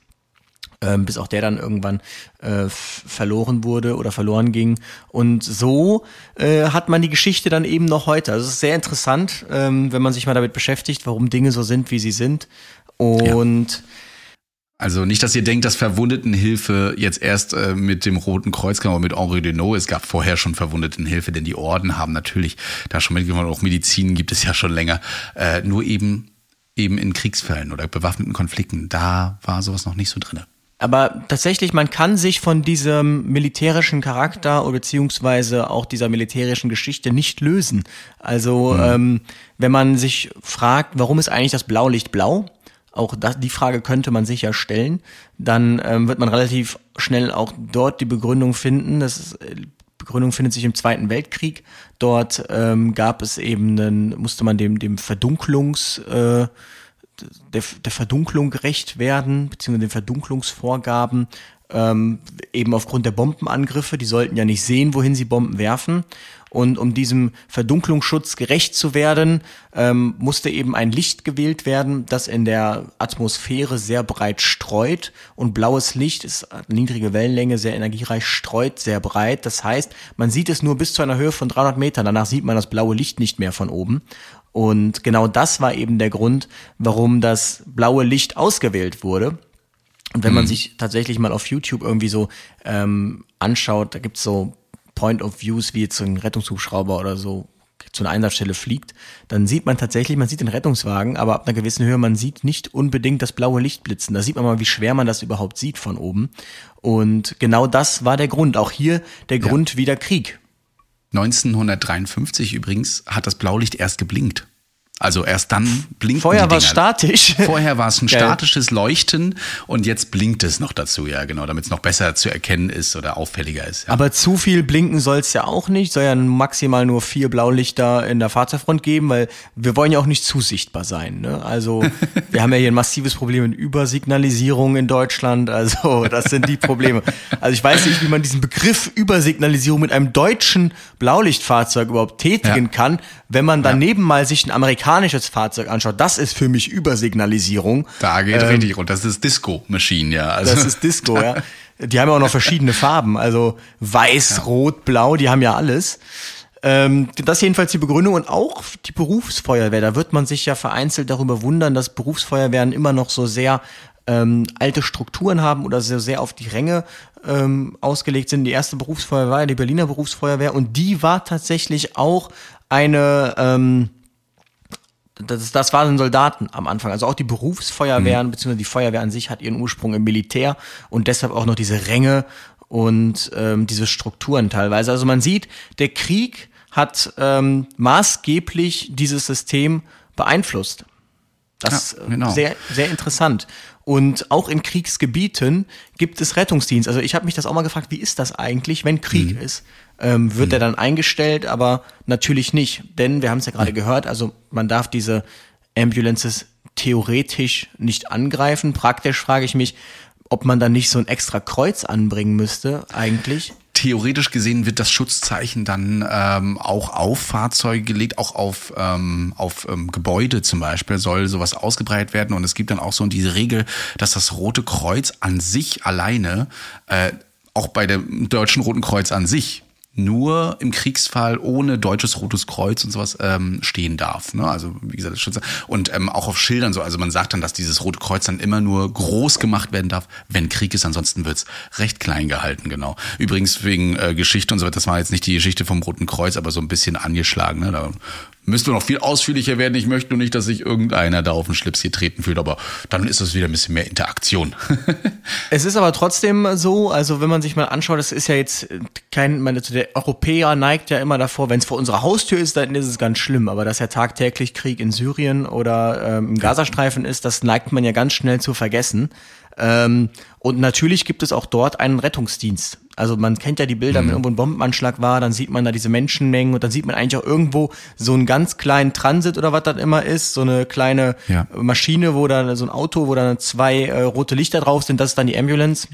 Speaker 3: ähm, bis auch der dann irgendwann äh, verloren wurde oder verloren ging. Und so äh, hat man die Geschichte dann eben noch heute. Also es ist sehr interessant, ähm, wenn man sich mal damit beschäftigt, warum Dinge so sind, wie sie sind. Und ja.
Speaker 1: Also nicht, dass ihr denkt, dass Verwundetenhilfe jetzt erst äh, mit dem Roten Kreuz kam, aber mit Henri Deneau. Es gab vorher schon Verwundetenhilfe, denn die Orden haben natürlich da schon mitgemacht. Auch Medizin gibt es ja schon länger. Äh, nur eben eben in Kriegsfällen oder bewaffneten Konflikten. Da war sowas noch nicht so drinne.
Speaker 3: Aber tatsächlich, man kann sich von diesem militärischen Charakter oder beziehungsweise auch dieser militärischen Geschichte nicht lösen. Also, mhm. ähm, wenn man sich fragt, warum ist eigentlich das Blaulicht blau? Auch das, die Frage könnte man sich ja stellen. Dann ähm, wird man relativ schnell auch dort die Begründung finden. Das ist, äh, Begründung findet sich im Zweiten Weltkrieg. Dort ähm, gab es eben, einen, musste man dem, dem Verdunklungs, äh, der, der Verdunklung gerecht werden, beziehungsweise den Verdunklungsvorgaben, ähm, eben aufgrund der Bombenangriffe. Die sollten ja nicht sehen, wohin sie Bomben werfen. Und um diesem Verdunklungsschutz gerecht zu werden, ähm, musste eben ein Licht gewählt werden, das in der Atmosphäre sehr breit streut. Und blaues Licht ist niedrige Wellenlänge, sehr energiereich, streut sehr breit. Das heißt, man sieht es nur bis zu einer Höhe von 300 Metern. Danach sieht man das blaue Licht nicht mehr von oben. Und genau das war eben der Grund, warum das blaue Licht ausgewählt wurde. Und wenn man mhm. sich tatsächlich mal auf YouTube irgendwie so ähm, anschaut, da gibt's so Point of Views, wie jetzt so ein Rettungshubschrauber oder so zu einer Einsatzstelle fliegt, dann sieht man tatsächlich, man sieht den Rettungswagen, aber ab einer gewissen Höhe, man sieht nicht unbedingt das blaue Licht blitzen. Da sieht man mal, wie schwer man das überhaupt sieht von oben. Und genau das war der Grund. Auch hier der Grund ja. wie der Krieg.
Speaker 1: 1953 übrigens hat das Blaulicht erst geblinkt. Also erst dann blinkt
Speaker 3: Vorher war es statisch.
Speaker 1: Vorher war es ein statisches Leuchten und jetzt blinkt es noch dazu, ja genau, damit es noch besser zu erkennen ist oder auffälliger ist.
Speaker 3: Ja. Aber zu viel blinken soll es ja auch nicht, soll ja maximal nur vier Blaulichter in der Fahrzeugfront geben, weil wir wollen ja auch nicht zu sichtbar sein. Ne? Also wir haben ja hier ein massives Problem mit Übersignalisierung in Deutschland, also das sind die Probleme. Also ich weiß nicht, wie man diesen Begriff Übersignalisierung mit einem deutschen Blaulichtfahrzeug überhaupt tätigen ja. kann, wenn man daneben ja. mal sich ein amerikanisches Fahrzeug anschaut, das ist für mich Übersignalisierung.
Speaker 1: Da geht ähm, richtig rund. Das ist Disco-Machine, ja.
Speaker 3: Also. Das ist Disco, ja. Die haben ja auch noch verschiedene Farben, also weiß, ja. rot, blau, die haben ja alles. Ähm, das ist jedenfalls die Begründung und auch die Berufsfeuerwehr. Da wird man sich ja vereinzelt darüber wundern, dass Berufsfeuerwehren immer noch so sehr ähm, alte Strukturen haben oder sehr, sehr auf die Ränge ähm, ausgelegt sind. Die erste Berufsfeuerwehr war die Berliner Berufsfeuerwehr und die war tatsächlich auch eine, ähm, das, das waren Soldaten am Anfang. Also auch die Berufsfeuerwehren, mhm. beziehungsweise die Feuerwehr an sich hat ihren Ursprung im Militär und deshalb auch noch diese Ränge und ähm, diese Strukturen teilweise. Also man sieht, der Krieg hat ähm, maßgeblich dieses System beeinflusst. Das ist ja, genau. sehr, sehr interessant. Und auch in Kriegsgebieten gibt es Rettungsdienst. Also ich habe mich das auch mal gefragt, wie ist das eigentlich, wenn Krieg mhm. ist? Ähm, wird mhm. er dann eingestellt? Aber natürlich nicht, denn wir haben es ja gerade mhm. gehört, also man darf diese Ambulances theoretisch nicht angreifen. Praktisch frage ich mich, ob man dann nicht so ein extra Kreuz anbringen müsste eigentlich
Speaker 1: theoretisch gesehen wird das Schutzzeichen dann ähm, auch auf Fahrzeuge gelegt, auch auf, ähm, auf ähm, Gebäude zum Beispiel soll sowas ausgebreitet werden. Und es gibt dann auch so diese Regel, dass das Rote Kreuz an sich alleine, äh, auch bei dem Deutschen Roten Kreuz an sich, nur im Kriegsfall ohne deutsches Rotes Kreuz und sowas ähm, stehen darf. Ne? Also wie gesagt, Schütze. Und ähm, auch auf Schildern so. Also man sagt dann, dass dieses Rote Kreuz dann immer nur groß gemacht werden darf, wenn Krieg ist. Ansonsten wird's recht klein gehalten, genau. Übrigens wegen äh, Geschichte und so weiter, das war jetzt nicht die Geschichte vom Roten Kreuz, aber so ein bisschen angeschlagen. Ne? Da Müsste noch viel ausführlicher werden. Ich möchte nur nicht, dass sich irgendeiner da auf den Schlips getreten fühlt, aber dann ist es wieder ein bisschen mehr Interaktion.
Speaker 3: es ist aber trotzdem so, also wenn man sich mal anschaut, das ist ja jetzt kein, meine, der Europäer neigt ja immer davor, wenn es vor unserer Haustür ist, dann ist es ganz schlimm, aber dass ja tagtäglich Krieg in Syrien oder ähm, im Gazastreifen ist, das neigt man ja ganz schnell zu vergessen. Ähm, und natürlich gibt es auch dort einen Rettungsdienst. Also man kennt ja die Bilder, mhm. wenn irgendwo ein Bombenanschlag war, dann sieht man da diese Menschenmengen und dann sieht man eigentlich auch irgendwo so einen ganz kleinen Transit oder was das immer ist, so eine kleine ja. Maschine, wo dann so ein Auto, wo dann zwei äh, rote Lichter drauf sind, das ist dann die Ambulance.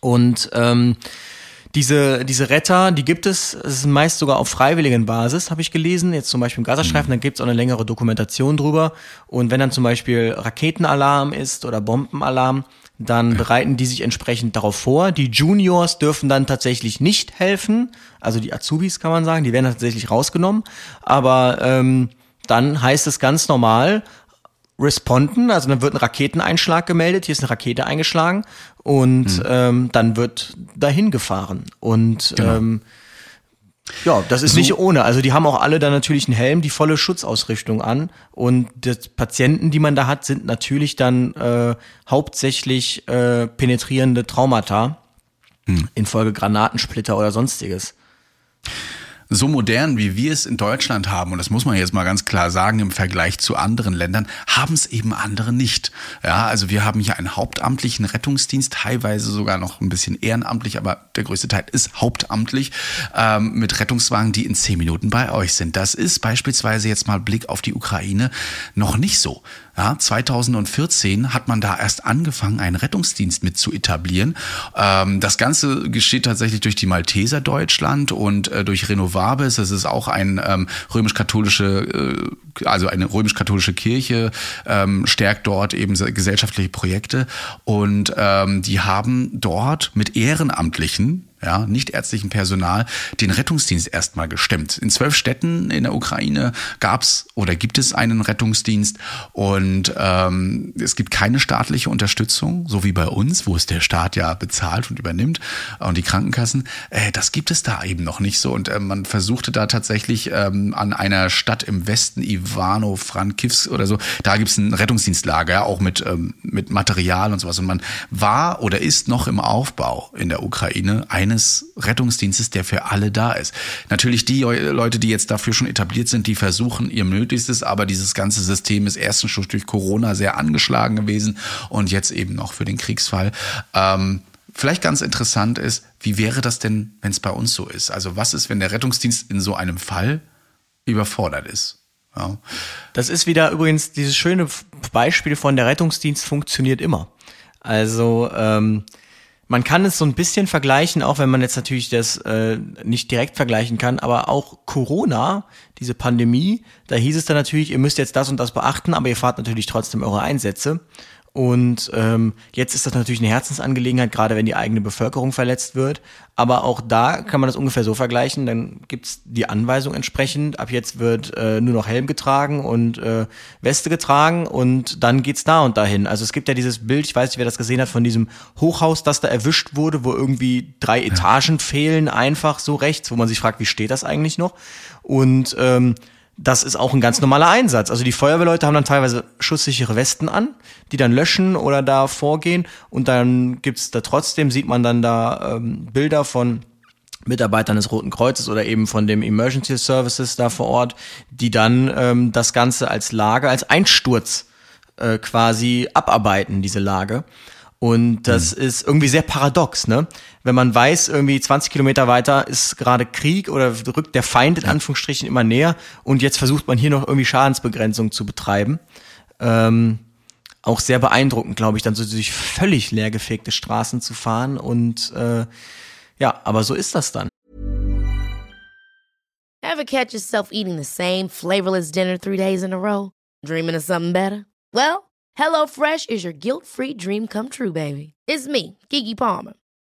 Speaker 3: Und ähm, diese, diese Retter, die gibt es, es ist meist sogar auf freiwilligen Basis, habe ich gelesen. Jetzt zum Beispiel im Gazastreifen, mhm. da gibt es auch eine längere Dokumentation drüber. Und wenn dann zum Beispiel Raketenalarm ist oder Bombenalarm, dann bereiten die sich entsprechend darauf vor. Die Juniors dürfen dann tatsächlich nicht helfen, also die Azubis kann man sagen, die werden tatsächlich rausgenommen. Aber ähm, dann heißt es ganz normal, responden, also dann wird ein Raketeneinschlag gemeldet, hier ist eine Rakete eingeschlagen und
Speaker 1: Hm.
Speaker 3: ähm, dann wird dahin gefahren. Und
Speaker 1: Genau.
Speaker 3: ähm, ja, das ist nicht ohne. Also die haben auch alle dann natürlich einen Helm, die volle Schutzausrichtung an. Und die Patienten, die man da hat, sind natürlich dann äh, hauptsächlich äh, penetrierende Traumata infolge Granatensplitter oder sonstiges.
Speaker 1: So modern, wie wir es in Deutschland haben, und das muss man jetzt mal ganz klar sagen, im Vergleich zu anderen Ländern, haben es eben andere nicht. Ja, also wir haben hier einen hauptamtlichen Rettungsdienst, teilweise sogar noch ein bisschen ehrenamtlich, aber der größte Teil ist hauptamtlich, ähm, mit Rettungswagen, die in zehn Minuten bei euch sind. Das ist beispielsweise jetzt mal Blick auf die Ukraine noch nicht so. Ja, 2014 hat man da erst angefangen, einen Rettungsdienst mit zu etablieren. Ähm, das Ganze geschieht tatsächlich durch die Malteser Deutschland und äh, durch Renovabis. Das ist auch ein ähm, römisch-katholische, äh, also eine römisch-katholische Kirche, ähm, stärkt dort eben se- gesellschaftliche Projekte. Und ähm, die haben dort mit Ehrenamtlichen ja, nicht ärztlichen Personal, den Rettungsdienst erstmal gestemmt. In zwölf Städten in der Ukraine gab's oder gibt es einen Rettungsdienst und ähm, es gibt keine staatliche Unterstützung, so wie bei uns, wo es der Staat ja bezahlt und übernimmt und die Krankenkassen. Äh, das gibt es da eben noch nicht so und äh, man versuchte da tatsächlich ähm, an einer Stadt im Westen, Ivano, Frankivsk oder so, da gibt's ein Rettungsdienstlager, ja, auch mit, ähm, mit Material und sowas und man war oder ist noch im Aufbau in der Ukraine eines Rettungsdienstes, der für alle da ist. Natürlich die Leute, die jetzt dafür schon etabliert sind, die versuchen ihr Möglichstes, aber dieses ganze System ist erstens schon durch Corona sehr angeschlagen gewesen und jetzt eben noch für den Kriegsfall. Ähm, vielleicht ganz interessant ist, wie wäre das denn, wenn es bei uns so ist? Also was ist, wenn der Rettungsdienst in so einem Fall überfordert ist? Ja.
Speaker 3: Das ist wieder übrigens dieses schöne Beispiel von der Rettungsdienst funktioniert immer. Also ähm, man kann es so ein bisschen vergleichen, auch wenn man jetzt natürlich das äh, nicht direkt vergleichen kann, aber auch Corona, diese Pandemie, da hieß es dann natürlich, ihr müsst jetzt das und das beachten, aber ihr fahrt natürlich trotzdem eure Einsätze. Und ähm, jetzt ist das natürlich eine Herzensangelegenheit, gerade wenn die eigene Bevölkerung verletzt wird. Aber auch da kann man das ungefähr so vergleichen. Dann gibt's die Anweisung entsprechend. Ab jetzt wird äh, nur noch Helm getragen und äh, Weste getragen und dann geht's da und dahin. Also es gibt ja dieses Bild, ich weiß nicht, wer das gesehen hat, von diesem Hochhaus, das da erwischt wurde, wo irgendwie drei Etagen fehlen, einfach so rechts, wo man sich fragt, wie steht das eigentlich noch? Und ähm, das ist auch ein ganz normaler Einsatz. Also die Feuerwehrleute haben dann teilweise schusssichere Westen an, die dann löschen oder da vorgehen. Und dann gibt's da trotzdem, sieht man dann da ähm, Bilder von Mitarbeitern des Roten Kreuzes oder eben von dem Emergency Services da vor Ort, die dann ähm, das Ganze als Lage, als Einsturz äh, quasi abarbeiten, diese Lage. Und das ist irgendwie sehr paradox, ne? Wenn man weiß, irgendwie 20 Kilometer weiter ist gerade Krieg oder rückt der Feind in Anführungsstrichen immer näher und jetzt versucht man hier noch irgendwie Schadensbegrenzung zu betreiben. Ähm, auch sehr beeindruckend, glaube ich, dann so durch völlig leergefegte Straßen zu fahren und äh, ja, aber so ist das dann.
Speaker 4: Ever catch yourself eating the same flavorless dinner three days in a row? Dreaming of something better? Well, HelloFresh is your guilt-free dream come true, baby. It's me, Kiki Palmer.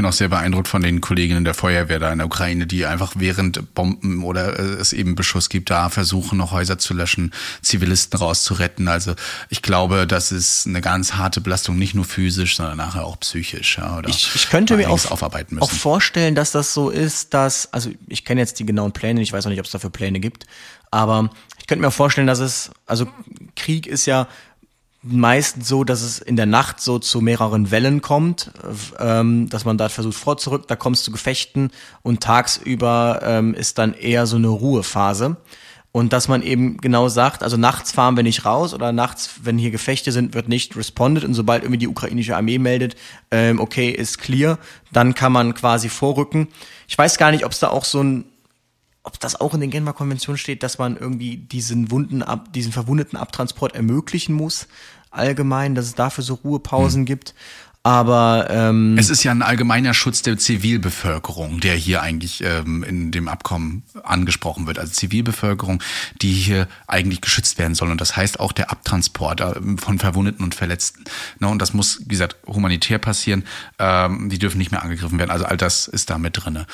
Speaker 1: Bin auch sehr beeindruckt von den Kolleginnen der Feuerwehr da in der Ukraine, die einfach während Bomben oder äh, es eben Beschuss gibt, da versuchen noch Häuser zu löschen, Zivilisten rauszuretten. Also ich glaube, das ist eine ganz harte Belastung, nicht nur physisch, sondern nachher auch psychisch. Ja, oder
Speaker 3: Ich, ich könnte mir auch,
Speaker 1: aufarbeiten
Speaker 3: auch
Speaker 1: müssen.
Speaker 3: vorstellen, dass das so ist, dass, also ich kenne jetzt die genauen Pläne, ich weiß auch nicht, ob es dafür Pläne gibt, aber ich könnte mir auch vorstellen, dass es, also Krieg ist ja meistens so, dass es in der Nacht so zu mehreren Wellen kommt, ähm, dass man da versucht vor zurück, da kommst du Gefechten und tagsüber ähm, ist dann eher so eine Ruhephase. Und dass man eben genau sagt, also nachts fahren wir nicht raus oder nachts, wenn hier Gefechte sind, wird nicht responded und sobald irgendwie die ukrainische Armee meldet, ähm, okay, ist clear, dann kann man quasi vorrücken. Ich weiß gar nicht, ob es da auch so ein ob das auch in den Genfer Konventionen steht, dass man irgendwie diesen Wunden ab, diesen verwundeten Abtransport ermöglichen muss, allgemein, dass es dafür so Ruhepausen hm. gibt. Aber ähm,
Speaker 1: es ist ja ein allgemeiner Schutz der Zivilbevölkerung, der hier eigentlich ähm, in dem Abkommen angesprochen wird. Also Zivilbevölkerung, die hier eigentlich geschützt werden soll. Und das heißt auch der Abtransport äh, von Verwundeten und Verletzten. Ne, und das muss, wie gesagt, humanitär passieren. Ähm, die dürfen nicht mehr angegriffen werden. Also all das ist da mit drinne.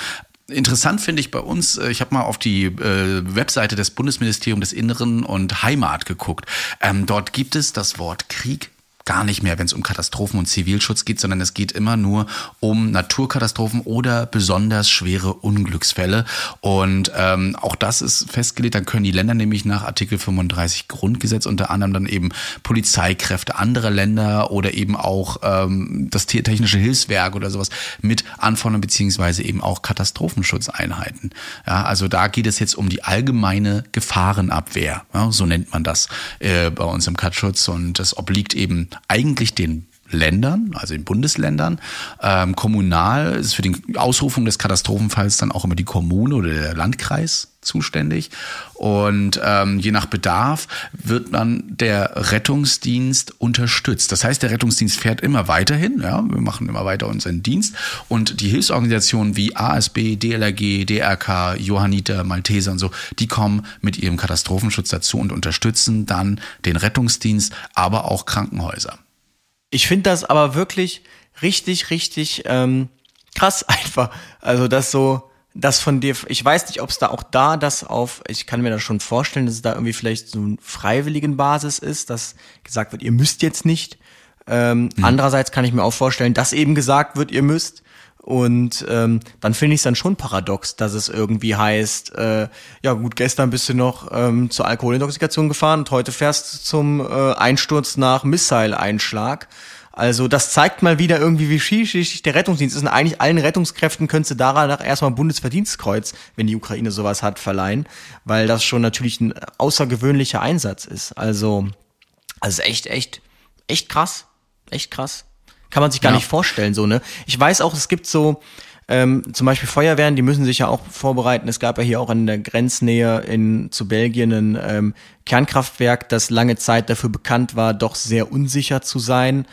Speaker 1: Interessant finde ich bei uns, äh, ich habe mal auf die äh, Webseite des Bundesministeriums des Inneren und Heimat geguckt. Ähm, dort gibt es das Wort Krieg gar nicht mehr, wenn es um Katastrophen und Zivilschutz geht, sondern es geht immer nur um Naturkatastrophen oder besonders schwere Unglücksfälle. Und ähm, auch das ist festgelegt. Dann können die Länder nämlich nach Artikel 35 Grundgesetz unter anderem dann eben Polizeikräfte anderer Länder oder eben auch ähm, das technische Hilfswerk oder sowas mit anfordern, beziehungsweise eben auch Katastrophenschutzeinheiten. Ja, also da geht es jetzt um die allgemeine Gefahrenabwehr. Ja, so nennt man das äh, bei uns im Katschutz und das obliegt eben eigentlich den Ländern, also den Bundesländern. Ähm, kommunal ist für die Ausrufung des Katastrophenfalls dann auch immer die Kommune oder der Landkreis zuständig. Und ähm, je nach Bedarf wird dann der Rettungsdienst unterstützt. Das heißt, der Rettungsdienst fährt immer weiterhin. Ja, wir machen immer weiter unseren Dienst. Und die Hilfsorganisationen wie ASB, DLRG, DRK, Johanniter, Malteser und so, die kommen mit ihrem Katastrophenschutz dazu und unterstützen dann den Rettungsdienst, aber auch Krankenhäuser.
Speaker 3: Ich finde das aber wirklich richtig, richtig ähm, krass einfach. Also das so, das von dir, ich weiß nicht, ob es da auch da das auf, ich kann mir das schon vorstellen, dass es da irgendwie vielleicht so eine freiwilligen Basis ist, dass gesagt wird, ihr müsst jetzt nicht. Ähm, mhm. Andererseits kann ich mir auch vorstellen, dass eben gesagt wird, ihr müsst. Und ähm, dann finde ich es dann schon paradox, dass es irgendwie heißt, äh, ja gut, gestern bist du noch ähm, zur Alkoholintoxikation gefahren und heute fährst du zum äh, Einsturz nach Missile-Einschlag. Also das zeigt mal wieder irgendwie, wie vielschichtig der Rettungsdienst ist. Und eigentlich allen Rettungskräften könntest du danach erstmal ein Bundesverdienstkreuz, wenn die Ukraine sowas hat, verleihen, weil das schon natürlich ein außergewöhnlicher Einsatz ist. Also, also echt, echt, echt krass. Echt krass. Kann man sich gar ja. nicht vorstellen, so, ne? Ich weiß auch, es gibt so, ähm, zum Beispiel Feuerwehren, die müssen sich ja auch vorbereiten. Es gab ja hier auch in der Grenznähe in, zu Belgien ein ähm, Kernkraftwerk, das lange Zeit dafür bekannt war, doch sehr unsicher zu sein.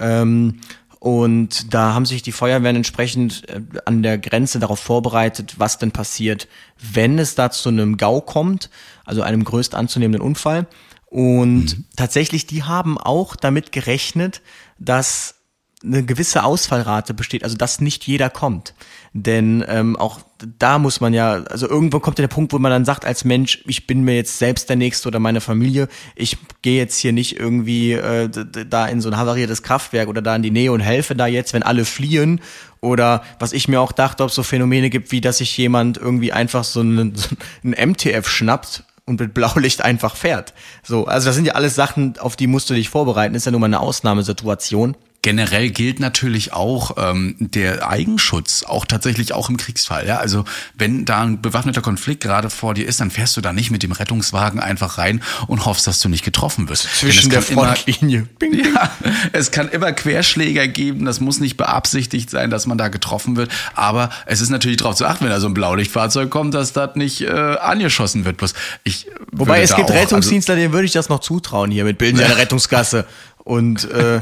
Speaker 3: Ähm, und da haben sich die Feuerwehren entsprechend äh, an der Grenze darauf vorbereitet, was denn passiert, wenn es da zu einem GAU kommt, also einem größt anzunehmenden Unfall. Und mhm. tatsächlich, die haben auch damit gerechnet, dass eine gewisse Ausfallrate besteht, also dass nicht jeder kommt. Denn ähm, auch da muss man ja, also irgendwo kommt ja der Punkt, wo man dann sagt als Mensch, ich bin mir jetzt selbst der Nächste oder meine Familie, ich gehe jetzt hier nicht irgendwie äh, da in so ein havariertes Kraftwerk oder da in die Nähe und helfe da jetzt, wenn alle fliehen. Oder was ich mir auch dachte, ob es so Phänomene gibt, wie dass sich jemand irgendwie einfach so einen, so einen MTF schnappt und mit Blaulicht einfach fährt. So, also das sind ja alles Sachen, auf die musst du dich vorbereiten. Ist ja nun mal eine Ausnahmesituation.
Speaker 1: Generell gilt natürlich auch ähm, der Eigenschutz, auch tatsächlich auch im Kriegsfall. Ja? Also wenn da ein bewaffneter Konflikt gerade vor dir ist, dann fährst du da nicht mit dem Rettungswagen einfach rein und hoffst, dass du nicht getroffen wirst.
Speaker 3: Zwischen der Frontlinie.
Speaker 1: Bing, bing. Ja, es kann immer Querschläger geben, das muss nicht beabsichtigt sein, dass man da getroffen wird. Aber es ist natürlich darauf zu achten, wenn da so ein Blaulichtfahrzeug kommt, dass das nicht äh, angeschossen wird. Bloß ich
Speaker 3: Wobei es gibt auch, also Rettungsdienstler, also, denen würde ich das noch zutrauen hier mit Bilden ja. einer Rettungsgasse. Und äh,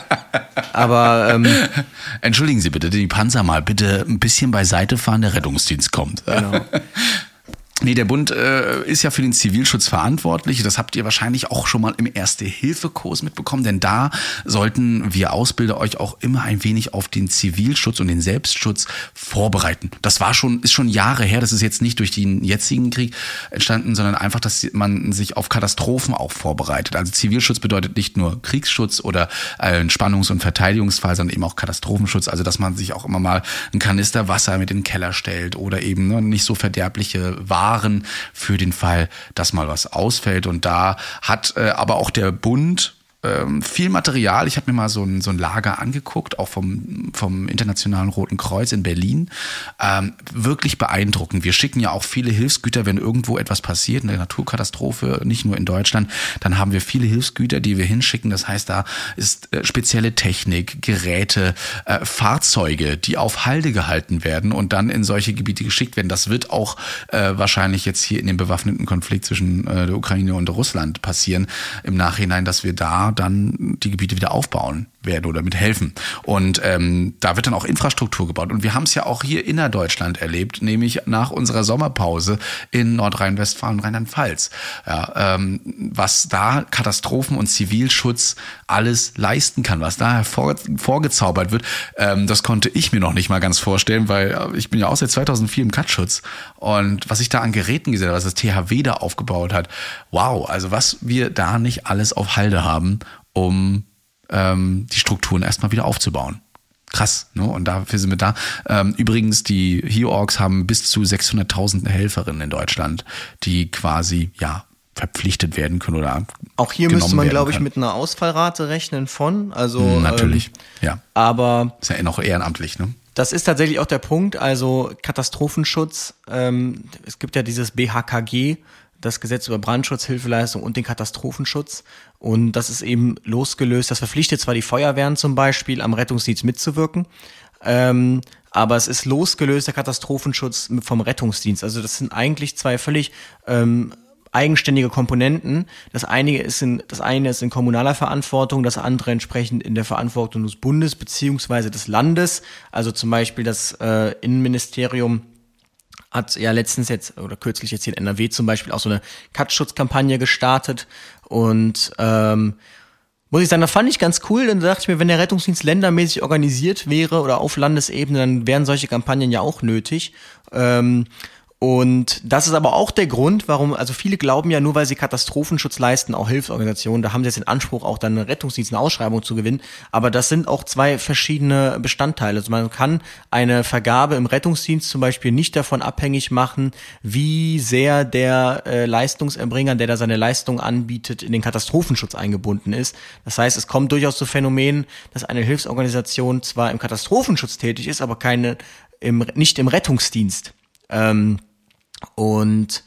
Speaker 3: aber ähm,
Speaker 1: entschuldigen Sie bitte, die Panzer mal bitte ein bisschen beiseite fahren, der Rettungsdienst kommt. Genau. Nee, der Bund äh, ist ja für den Zivilschutz verantwortlich. Das habt ihr wahrscheinlich auch schon mal im Erste-Hilfe-Kurs mitbekommen, denn da sollten wir Ausbilder euch auch immer ein wenig auf den Zivilschutz und den Selbstschutz vorbereiten. Das war schon, ist schon Jahre her. Das ist jetzt nicht durch den jetzigen Krieg entstanden, sondern einfach, dass man sich auf Katastrophen auch vorbereitet. Also Zivilschutz bedeutet nicht nur Kriegsschutz oder ein Spannungs- und Verteidigungsfall, sondern eben auch Katastrophenschutz. Also, dass man sich auch immer mal einen Kanister Wasser mit in den Keller stellt oder eben ne, nicht so verderbliche Waren sparen für den Fall, dass mal was ausfällt. Und da hat äh, aber auch der Bund ähm, viel Material. Ich habe mir mal so ein, so ein Lager angeguckt, auch vom, vom Internationalen Roten Kreuz in Berlin. Ähm, wirklich beeindruckend. Wir schicken ja auch viele Hilfsgüter, wenn irgendwo etwas passiert, eine Naturkatastrophe, nicht nur in Deutschland, dann haben wir viele Hilfsgüter, die wir hinschicken. Das heißt, da ist äh, spezielle Technik, Geräte, äh, Fahrzeuge, die auf Halde gehalten werden und dann in solche Gebiete geschickt werden. Das wird auch äh, wahrscheinlich jetzt hier in dem bewaffneten Konflikt zwischen äh, der Ukraine und Russland passieren im Nachhinein, dass wir da dann die Gebiete wieder aufbauen werden oder mit helfen. Und ähm, da wird dann auch Infrastruktur gebaut. Und wir haben es ja auch hier innerdeutschland erlebt, nämlich nach unserer Sommerpause in Nordrhein-Westfalen, Rheinland-Pfalz. Ja, ähm, was da Katastrophen und Zivilschutz alles leisten kann, was da hervor, vorgezaubert wird, ähm, das konnte ich mir noch nicht mal ganz vorstellen, weil äh, ich bin ja auch seit 2004 im Katschutz. Und was ich da an Geräten gesehen habe, was das THW da aufgebaut hat, wow, also was wir da nicht alles auf Halde haben, um ähm, die Strukturen erstmal wieder aufzubauen. Krass, ne? Und dafür sind wir da. Ähm, übrigens, die He-Orgs haben bis zu 600.000 Helferinnen in Deutschland, die quasi, ja, verpflichtet werden können oder
Speaker 3: auch hier müsste man glaube ich mit einer Ausfallrate rechnen von also
Speaker 1: hm, natürlich ähm, ja
Speaker 3: aber
Speaker 1: ist ja noch ehrenamtlich ne
Speaker 3: das ist tatsächlich auch der Punkt also Katastrophenschutz ähm, es gibt ja dieses BHKG das Gesetz über Brandschutzhilfeleistung und den Katastrophenschutz. Und das ist eben losgelöst. Das verpflichtet zwar die Feuerwehren zum Beispiel, am Rettungsdienst mitzuwirken, ähm, aber es ist losgelöst der Katastrophenschutz vom Rettungsdienst. Also das sind eigentlich zwei völlig ähm, eigenständige Komponenten. Das eine ist in, das eine ist in kommunaler Verantwortung, das andere entsprechend in der Verantwortung des Bundes beziehungsweise des Landes. Also zum Beispiel das äh, Innenministerium hat ja letztens jetzt oder kürzlich jetzt hier in NRW zum Beispiel auch so eine Katzschutzkampagne gestartet und ähm, muss ich sagen, da fand ich ganz cool. Dann dachte ich mir, wenn der Rettungsdienst ländermäßig organisiert wäre oder auf Landesebene, dann wären solche Kampagnen ja auch nötig. Ähm, und das ist aber auch der Grund, warum, also viele glauben ja nur, weil sie Katastrophenschutz leisten, auch Hilfsorganisationen, da haben sie jetzt den Anspruch, auch dann eine Rettungsdienst, eine Ausschreibung zu gewinnen. Aber das sind auch zwei verschiedene Bestandteile. Also man kann eine Vergabe im Rettungsdienst zum Beispiel nicht davon abhängig machen, wie sehr der äh, Leistungserbringer, der da seine Leistung anbietet, in den Katastrophenschutz eingebunden ist. Das heißt, es kommt durchaus zu Phänomenen, dass eine Hilfsorganisation zwar im Katastrophenschutz tätig ist, aber keine im, nicht im Rettungsdienst. Ähm, und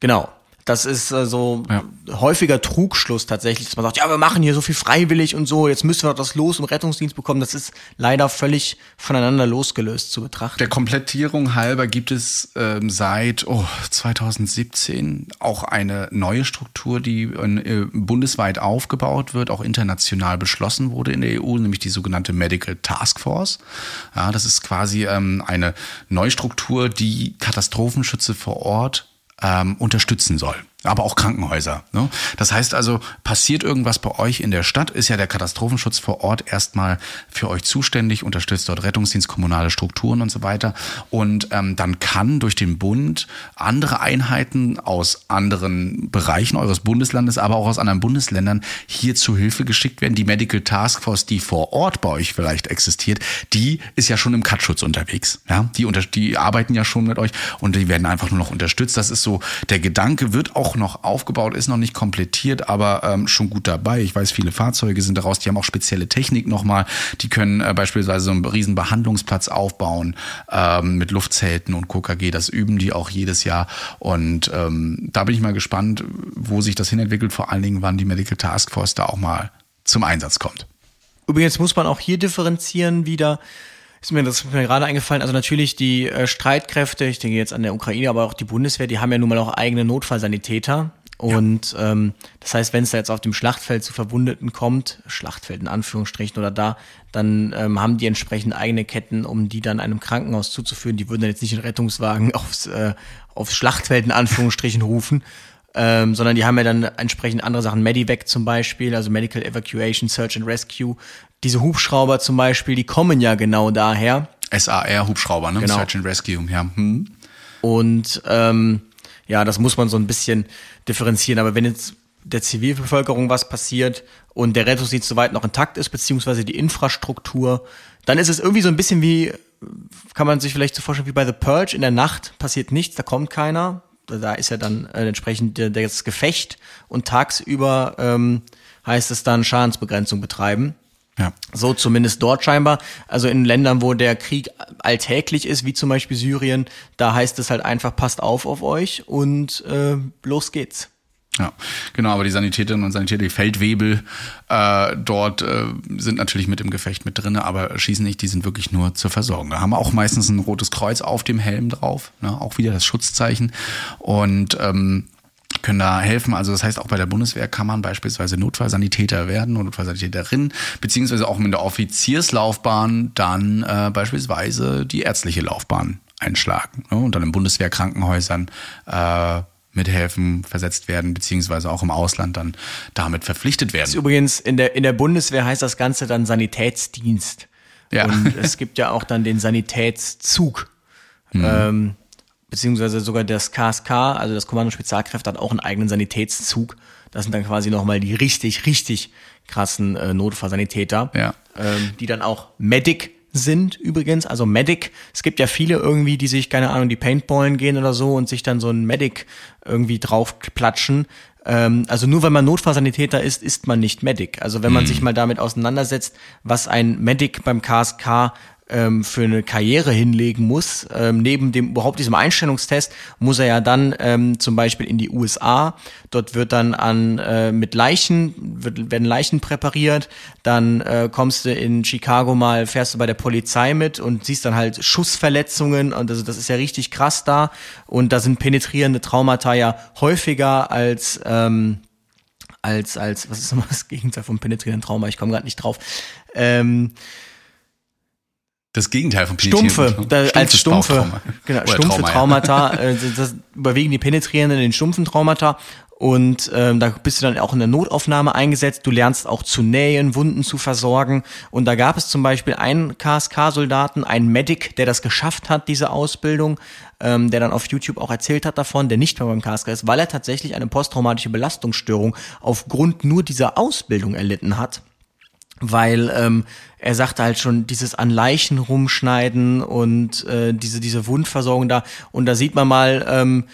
Speaker 3: genau, das ist äh, so ja. häufiger Trugschluss tatsächlich, dass man sagt, ja, wir machen hier so viel freiwillig und so, jetzt müssen wir das Los im Rettungsdienst bekommen. Das ist leider völlig voneinander losgelöst zu betrachten.
Speaker 1: Der Komplettierung halber gibt es ähm, seit oh, 2017 auch eine neue Struktur, die äh, bundesweit aufgebaut wird, auch international beschlossen wurde in der EU, nämlich die sogenannte Medical Task Force. Ja, das ist quasi ähm, eine Neustruktur, die Katastrophenschütze vor Ort ähm, unterstützen soll aber auch Krankenhäuser. Ne? Das heißt also, passiert irgendwas bei euch in der Stadt, ist ja der Katastrophenschutz vor Ort erstmal für euch zuständig, unterstützt dort Rettungsdienst, kommunale Strukturen und so weiter. Und ähm, dann kann durch den Bund andere Einheiten aus anderen Bereichen eures Bundeslandes, aber auch aus anderen Bundesländern hier zu Hilfe geschickt werden. Die Medical Task Force, die vor Ort bei euch vielleicht existiert, die ist ja schon im Katschutz unterwegs. Ja? Die, unter die arbeiten ja schon mit euch und die werden einfach nur noch unterstützt. Das ist so, der Gedanke wird auch noch aufgebaut, ist noch nicht komplettiert, aber ähm, schon gut dabei. Ich weiß, viele Fahrzeuge sind daraus, die haben auch spezielle Technik nochmal. Die können äh, beispielsweise so einen riesen Behandlungsplatz aufbauen ähm, mit Luftzelten und KKG. Das üben die auch jedes Jahr. Und ähm, da bin ich mal gespannt, wo sich das hinentwickelt, vor allen Dingen, wann die Medical Task Force da auch mal zum Einsatz kommt.
Speaker 3: Übrigens muss man auch hier differenzieren wieder ist mir das ist mir gerade eingefallen. Also natürlich die äh, Streitkräfte, ich denke jetzt an der Ukraine, aber auch die Bundeswehr, die haben ja nun mal auch eigene Notfallsanitäter. Und ja. ähm, das heißt, wenn es da jetzt auf dem Schlachtfeld zu Verwundeten kommt, Schlachtfeld in Anführungsstrichen oder da, dann ähm, haben die entsprechend eigene Ketten, um die dann einem Krankenhaus zuzuführen. Die würden dann jetzt nicht in Rettungswagen aufs, äh, aufs Schlachtfeld in Anführungsstrichen rufen, ähm, sondern die haben ja dann entsprechend andere Sachen, Medivac zum Beispiel, also Medical Evacuation, Search and Rescue. Diese Hubschrauber zum Beispiel, die kommen ja genau daher.
Speaker 1: SAR-Hubschrauber, ne?
Speaker 3: Genau.
Speaker 1: Search and Rescue, ja. Hm.
Speaker 3: Und ähm, ja, das muss man so ein bisschen differenzieren. Aber wenn jetzt der Zivilbevölkerung was passiert und der Rettungsdienst soweit noch intakt ist, beziehungsweise die Infrastruktur, dann ist es irgendwie so ein bisschen wie, kann man sich vielleicht so vorstellen, wie bei The Purge, in der Nacht passiert nichts, da kommt keiner, da ist ja dann äh, entsprechend das Gefecht und tagsüber ähm, heißt es dann Schadensbegrenzung betreiben.
Speaker 1: Ja.
Speaker 3: So zumindest dort scheinbar. Also in Ländern, wo der Krieg alltäglich ist, wie zum Beispiel Syrien, da heißt es halt einfach, passt auf auf euch und äh, los geht's.
Speaker 1: Ja, genau, aber die Sanitäterinnen und Sanitäter, die Feldwebel äh, dort äh, sind natürlich mit im Gefecht mit drinne, aber schießen nicht, die sind wirklich nur zur Versorgung. Da haben wir auch meistens ein rotes Kreuz auf dem Helm drauf, ne? auch wieder das Schutzzeichen und ähm, können da helfen. Also das heißt, auch bei der Bundeswehr kann man beispielsweise Notfallsanitäter werden oder Notfallsanitäterin, beziehungsweise auch mit der Offizierslaufbahn dann äh, beispielsweise die ärztliche Laufbahn einschlagen ne? und dann in Bundeswehrkrankenhäusern äh, mithelfen, versetzt werden, beziehungsweise auch im Ausland dann damit verpflichtet werden.
Speaker 3: Ist übrigens in der, in der Bundeswehr heißt das Ganze dann Sanitätsdienst.
Speaker 1: Ja.
Speaker 3: Und es gibt ja auch dann den Sanitätszug. Ähm, beziehungsweise sogar das KSK, also das Kommando Spezialkräfte, hat auch einen eigenen Sanitätszug. Das sind dann quasi nochmal die richtig, richtig krassen äh, Notfallsanitäter,
Speaker 1: Ja.
Speaker 3: ähm, die dann auch Medic sind übrigens, also Medic. Es gibt ja viele irgendwie, die sich, keine Ahnung, die Paintballen gehen oder so und sich dann so ein Medic irgendwie draufplatschen. Ähm, also nur weil man Notfallsanitäter ist, ist man nicht Medic. Also wenn man sich mal damit auseinandersetzt, was ein Medic beim KSK ähm, für eine Karriere hinlegen muss, ähm, neben dem überhaupt diesem Einstellungstest, muss er ja dann ähm, zum Beispiel in die USA. Dort wird dann an äh, mit Leichen wird, werden Leichen präpariert. Dann äh, kommst du in Chicago mal, fährst du bei der Polizei mit und siehst dann halt Schussverletzungen und also das ist ja richtig krass da. Und da sind penetrierende Traumata ja häufiger als ähm, als als was ist nochmal das Gegenteil vom penetrierenden Trauma? Ich komme gerade nicht drauf. Ähm,
Speaker 1: Das Gegenteil von
Speaker 3: Stumpfe, da, als stumpfe,
Speaker 1: Bauchtrauma.
Speaker 3: genau,
Speaker 1: Oder
Speaker 3: stumpfe
Speaker 1: Trauma, ja.
Speaker 3: Traumata, äh, das, das überwiegen die penetrierenden den stumpfen Traumata und ähm, da bist du dann auch in der Notaufnahme eingesetzt. Du lernst auch zu nähen, Wunden zu versorgen und da gab es zum Beispiel einen KSK-Soldaten, einen Medic, der das geschafft hat, diese Ausbildung, ähm, der dann auf YouTube auch erzählt hat davon, der nicht mehr beim KSK ist, weil er tatsächlich eine posttraumatische Belastungsstörung aufgrund nur dieser Ausbildung erlitten hat weil ähm, er sagte halt schon dieses an Leichen rumschneiden und äh, diese diese Wundversorgung da. Und da sieht man mal ähm,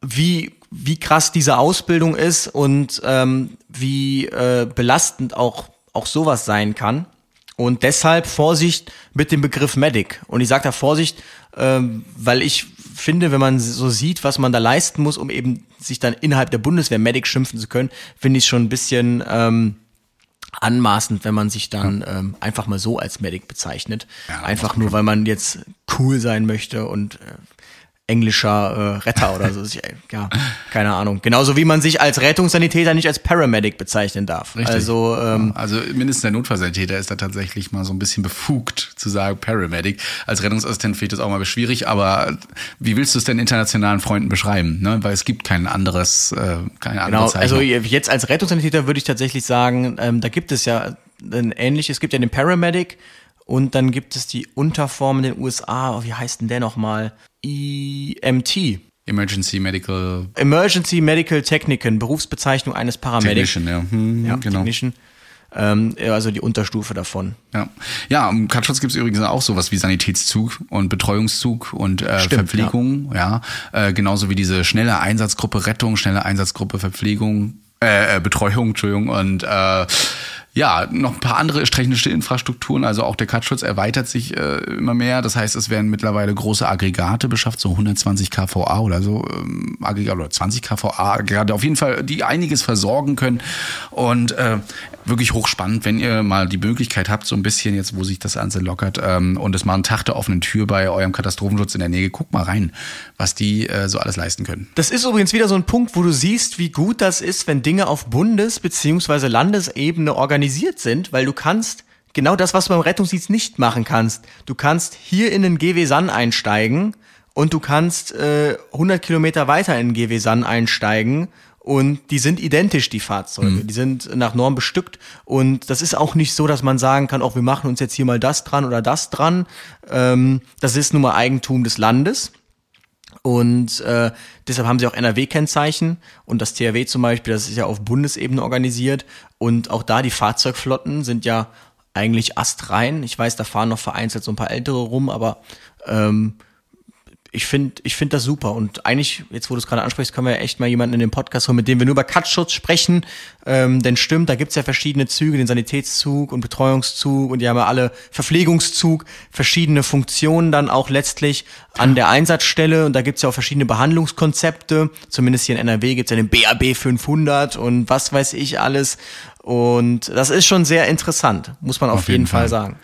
Speaker 3: wie wie krass diese Ausbildung ist und ähm, wie äh, belastend auch auch sowas sein kann. Und deshalb Vorsicht mit dem Begriff Medic. Und ich sage da Vorsicht ähm, weil ich finde wenn man so sieht was man da leisten muss um eben sich dann innerhalb der Bundeswehr Medic schimpfen zu können finde ich schon ein bisschen ähm, anmaßend, wenn man sich dann ähm, einfach mal so als Medic bezeichnet.
Speaker 1: Ja,
Speaker 3: einfach nur, weil man jetzt cool sein möchte und äh, englischer äh, Retter oder so. Ja, keine Ahnung. Genauso wie man sich als Rettungssanitäter nicht als Paramedic bezeichnen darf.
Speaker 1: Richtig.
Speaker 3: Also ähm,
Speaker 1: also mindestens der Notfallsanitäter ist da tatsächlich mal so ein bisschen befugt zu sagen Paramedic. Als Rettungsassistent finde ich das auch mal schwierig, aber wie willst du es denn internationalen Freunden beschreiben? Ne? Weil es gibt kein anderes, äh, keine andere
Speaker 3: Genau,
Speaker 1: Zeichnung.
Speaker 3: also jetzt als Rettungssanitäter würde ich tatsächlich sagen, ähm, da gibt es ja ein ähnliches, es gibt ja den Paramedic und dann gibt es die Unterform in den USA, oh, wie heißt denn der nochmal? EMT,
Speaker 1: Emergency Medical
Speaker 3: Emergency Medical Technician, Berufsbezeichnung eines Paramedics.
Speaker 1: Technician, ja. Hm,
Speaker 3: Ja,
Speaker 1: genau.
Speaker 3: Technician. Ähm, also die Unterstufe davon.
Speaker 1: Ja, ja im Katschutz gibt es übrigens auch sowas wie Sanitätszug und Betreuungszug und äh,
Speaker 3: Stimmt,
Speaker 1: Verpflegung, ja. Äh, genauso wie diese schnelle Einsatzgruppe Rettung, schnelle Einsatzgruppe Verpflegung, äh, äh, Betreuung, Entschuldigung, und äh, ja, noch ein paar andere technische Infrastrukturen, also auch der Katschutz erweitert sich äh, immer mehr. Das heißt, es werden mittlerweile große Aggregate beschafft, so 120 kVA oder so, ähm, Aggregate oder 20 kVA Aggregate, auf jeden Fall, die einiges versorgen können. Und äh, wirklich hochspannend, wenn ihr mal die Möglichkeit habt, so ein bisschen jetzt, wo sich das Ganze lockert, ähm, und es mal einen Tag der offenen Tür bei eurem Katastrophenschutz in der Nähe, guckt mal rein, was die äh, so alles leisten können.
Speaker 3: Das ist übrigens wieder so ein Punkt, wo du siehst, wie gut das ist, wenn Dinge auf Bundes- bzw. Landesebene organisiert sind, weil du kannst genau das, was du beim Rettungsdienst nicht machen kannst. Du kannst hier in den GW San einsteigen und du kannst äh, 100 Kilometer weiter in den GW San einsteigen und die sind identisch, die Fahrzeuge. Die sind nach Norm bestückt und das ist auch nicht so, dass man sagen kann, auch wir machen uns jetzt hier mal das dran oder das dran. Ähm, das ist nun mal Eigentum des Landes. Und äh, deshalb haben sie auch NRW-Kennzeichen und das THW zum Beispiel, das ist ja auf Bundesebene organisiert und auch da die Fahrzeugflotten sind ja eigentlich astrein. Ich weiß, da fahren noch vereinzelt so ein paar ältere rum, aber ähm, ich finde ich finde das super. Und eigentlich, jetzt wo du es gerade ansprichst, können wir ja echt mal jemanden in den Podcast holen, mit dem wir nur über Cutschutz sprechen. Ähm, denn stimmt, da gibt's ja verschiedene Züge, den Sanitätszug und Betreuungszug und die haben ja alle Verpflegungszug, verschiedene Funktionen dann auch letztlich an der Einsatzstelle. Und da gibt's ja auch verschiedene Behandlungskonzepte. Zumindest hier in NRW gibt's ja den BAB 500 und was weiß ich alles. Und das ist schon sehr interessant, muss man auf,
Speaker 1: Auf
Speaker 3: jeden,
Speaker 1: jeden
Speaker 3: Fall
Speaker 1: Fall.
Speaker 3: sagen.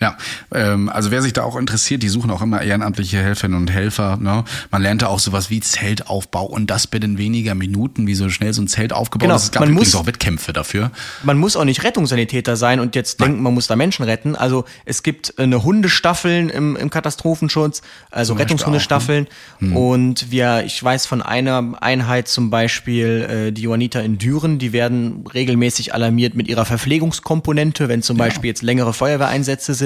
Speaker 1: Ja, ähm, also wer sich da auch interessiert, die suchen auch immer ehrenamtliche Helferinnen und Helfer. Ne? Man lernt da auch sowas wie Zeltaufbau und das binnen weniger Minuten, wie so schnell so ein Zelt aufgebaut
Speaker 3: Genau,
Speaker 1: ist. Es gab
Speaker 3: man muss-
Speaker 1: auch Wettkämpfe dafür.
Speaker 3: man muss auch nicht Rettungssanitäter sein und jetzt denken, man muss da Menschen retten. Also es gibt eine Hundestaffeln im, im Katastrophenschutz, also Rettungshundestaffeln.
Speaker 1: Hm.
Speaker 3: Und wir, ich weiß von einer Einheit zum Beispiel, äh, die Johanniter in Düren, die werden regelmäßig alarmiert mit ihrer Verpflegungskomponente, wenn zum Beispiel jetzt längere Feuerwehreinsätze sind,